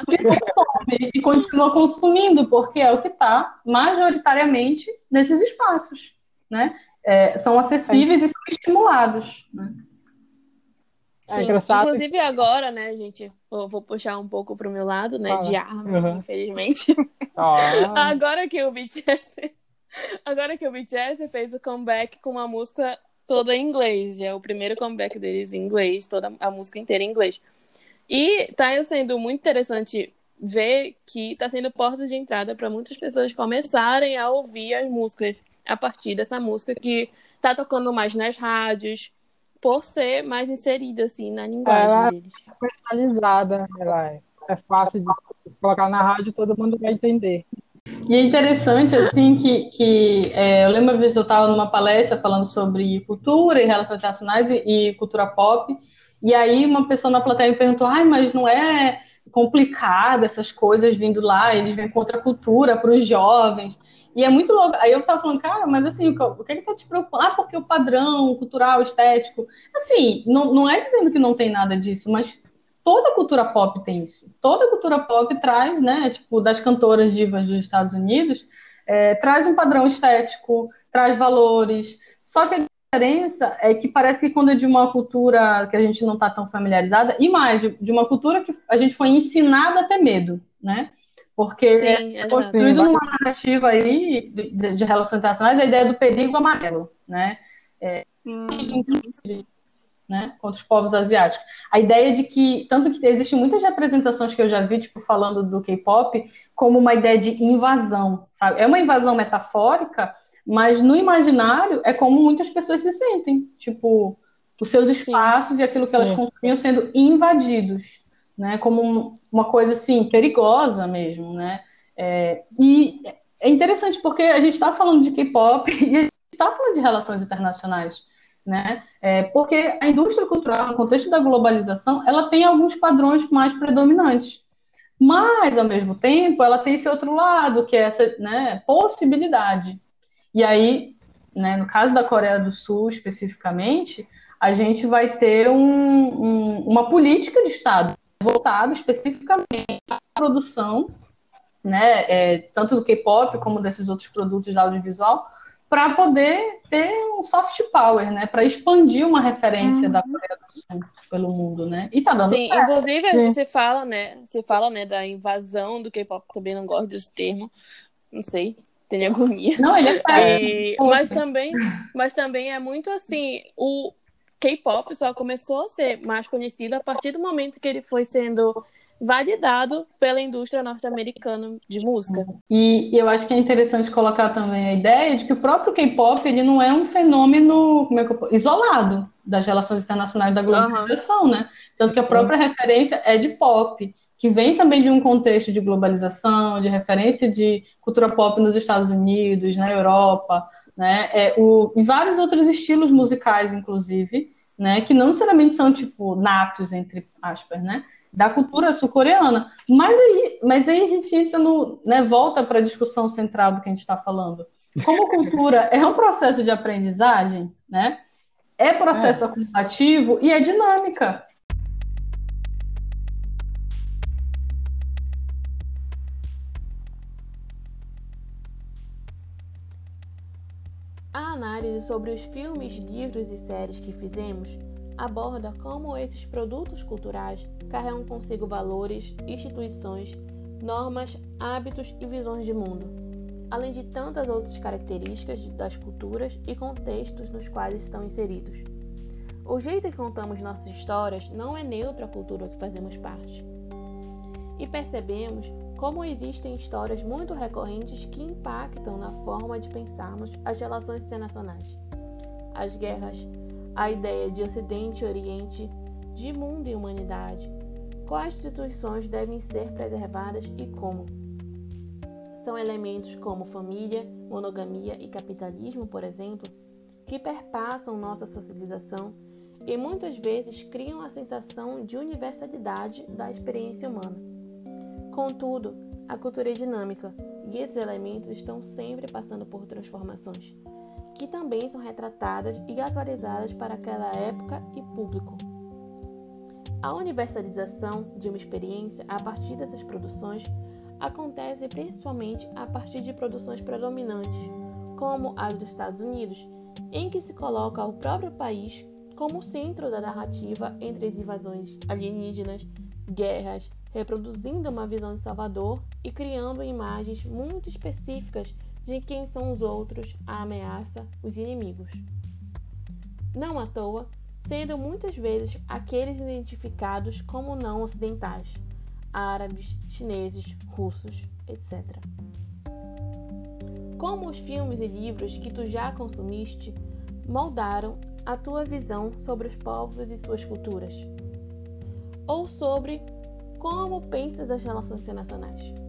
que consome e continua consumindo, porque é o que está majoritariamente nesses espaços, né? É, são acessíveis é. e são estimulados, né? É engraçado. Inclusive agora, né, gente, vou, vou puxar um pouco pro meu lado, né, ah, de arma, uhum. infelizmente. Ah. agora que o BTS Agora que o BTS fez o comeback com uma música toda em inglês. É o primeiro comeback deles em inglês, toda a música inteira em inglês. E tá sendo muito interessante ver que tá sendo porta de entrada para muitas pessoas começarem a ouvir as músicas a partir dessa música que tá tocando mais nas rádios, por ser mais inserida assim na linguagem ela deles. É personalizada, ela é, é fácil de colocar na rádio, todo mundo vai entender. E é interessante, assim, que, que é, eu lembro uma vez que eu estava numa palestra falando sobre cultura e relações internacionais e, e, cultura pop, e aí uma pessoa na plateia me perguntou, ai, mas não é complicado essas coisas vindo lá, eles vêm contra a cultura para os jovens, e é muito louco. Aí eu estava falando, cara, mas assim, o que é que tá te preocupando? Ah, porque o padrão cultural, estético, assim, não, não é dizendo que não tem nada disso, mas toda cultura pop tem isso. Toda cultura pop traz, né, tipo, das cantoras divas dos Estados Unidos, é, traz um padrão estético, traz valores. Só que a diferença é que parece que quando é de uma cultura que a gente não está tão familiarizada, e mais, de, uma cultura que a gente foi ensinada a ter medo, né? Porque Sim, é construído numa narrativa aí de, de, de, relações internacionais a ideia do perigo amarelo, né? É, né, contra os povos asiáticos. A ideia de que, tanto que existem muitas representações que eu já vi, tipo, falando do K-pop, como uma ideia de invasão, sabe? É uma invasão metafórica, mas no imaginário é como muitas pessoas se sentem, tipo, os seus espaços Sim. e aquilo que elas é. construíam sendo invadidos, né, como uma coisa, assim, perigosa mesmo, né? É, e é interessante porque a gente está falando de K-pop e a gente está falando de relações internacionais, né? É, porque a indústria cultural, no contexto da globalização, ela tem alguns padrões mais predominantes. Mas, ao mesmo tempo, ela tem esse outro lado, que é essa né, possibilidade. E aí, né, no caso da Coreia do Sul, especificamente, a gente vai ter um, um, uma política de Estado voltada especificamente à produção, né, é, tanto do K-pop como desses outros produtos audiovisual, para poder ter um soft power, né? Para expandir uma referência uhum. da Coreia do Sul pelo mundo, né? E tá dando Sim, certo. inclusive gente se fala, né? Se fala, né, da invasão do K-pop, também não gosto desse termo. Não sei, tem agonia. Não, ele é e, mas também, mas também é muito assim, o K-pop só começou a ser mais conhecido a partir do momento que ele foi sendo validado pela indústria norte-americana de música. E eu acho que é interessante colocar também a ideia de que o próprio K-pop ele não é um fenômeno é isolado das relações internacionais da globalização, uhum. né? Tanto que a própria uhum. referência é de pop, que vem também de um contexto de globalização, de referência de cultura pop nos Estados Unidos, na Europa, né? É, o, e vários outros estilos musicais, inclusive, né? Que não necessariamente são, tipo, natos, entre aspas, né? Da cultura sul-coreana. Mas aí, mas aí a gente entra no. Né, volta para a discussão central do que a gente está falando. Como cultura é um processo de aprendizagem, né? É processo é. acumulativo e é dinâmica. A análise sobre os filmes, livros e séries que fizemos aborda como esses produtos culturais carregam consigo valores, instituições, normas, hábitos e visões de mundo, além de tantas outras características das culturas e contextos nos quais estão inseridos. O jeito que contamos nossas histórias não é neutro à cultura que fazemos parte. E percebemos como existem histórias muito recorrentes que impactam na forma de pensarmos as relações internacionais. As guerras, a ideia de Ocidente e Oriente, de mundo e humanidade, quais instituições devem ser preservadas e como. São elementos como família, monogamia e capitalismo, por exemplo, que perpassam nossa socialização e muitas vezes criam a sensação de universalidade da experiência humana. Contudo, a cultura é dinâmica e esses elementos estão sempre passando por transformações, que também são retratadas e atualizadas para aquela época e público. A universalização de uma experiência a partir dessas produções acontece principalmente a partir de produções predominantes, como as dos Estados Unidos, em que se coloca o próprio país como centro da narrativa entre as invasões alienígenas, guerras, reproduzindo uma visão de Salvador e criando imagens muito específicas de quem são os outros, a ameaça, os inimigos. Não à toa, sendo muitas vezes aqueles identificados como não ocidentais, árabes, chineses, russos, etc. Como os filmes e livros que tu já consumiste moldaram a tua visão sobre os povos e suas culturas? Ou sobre como pensas as relações internacionais?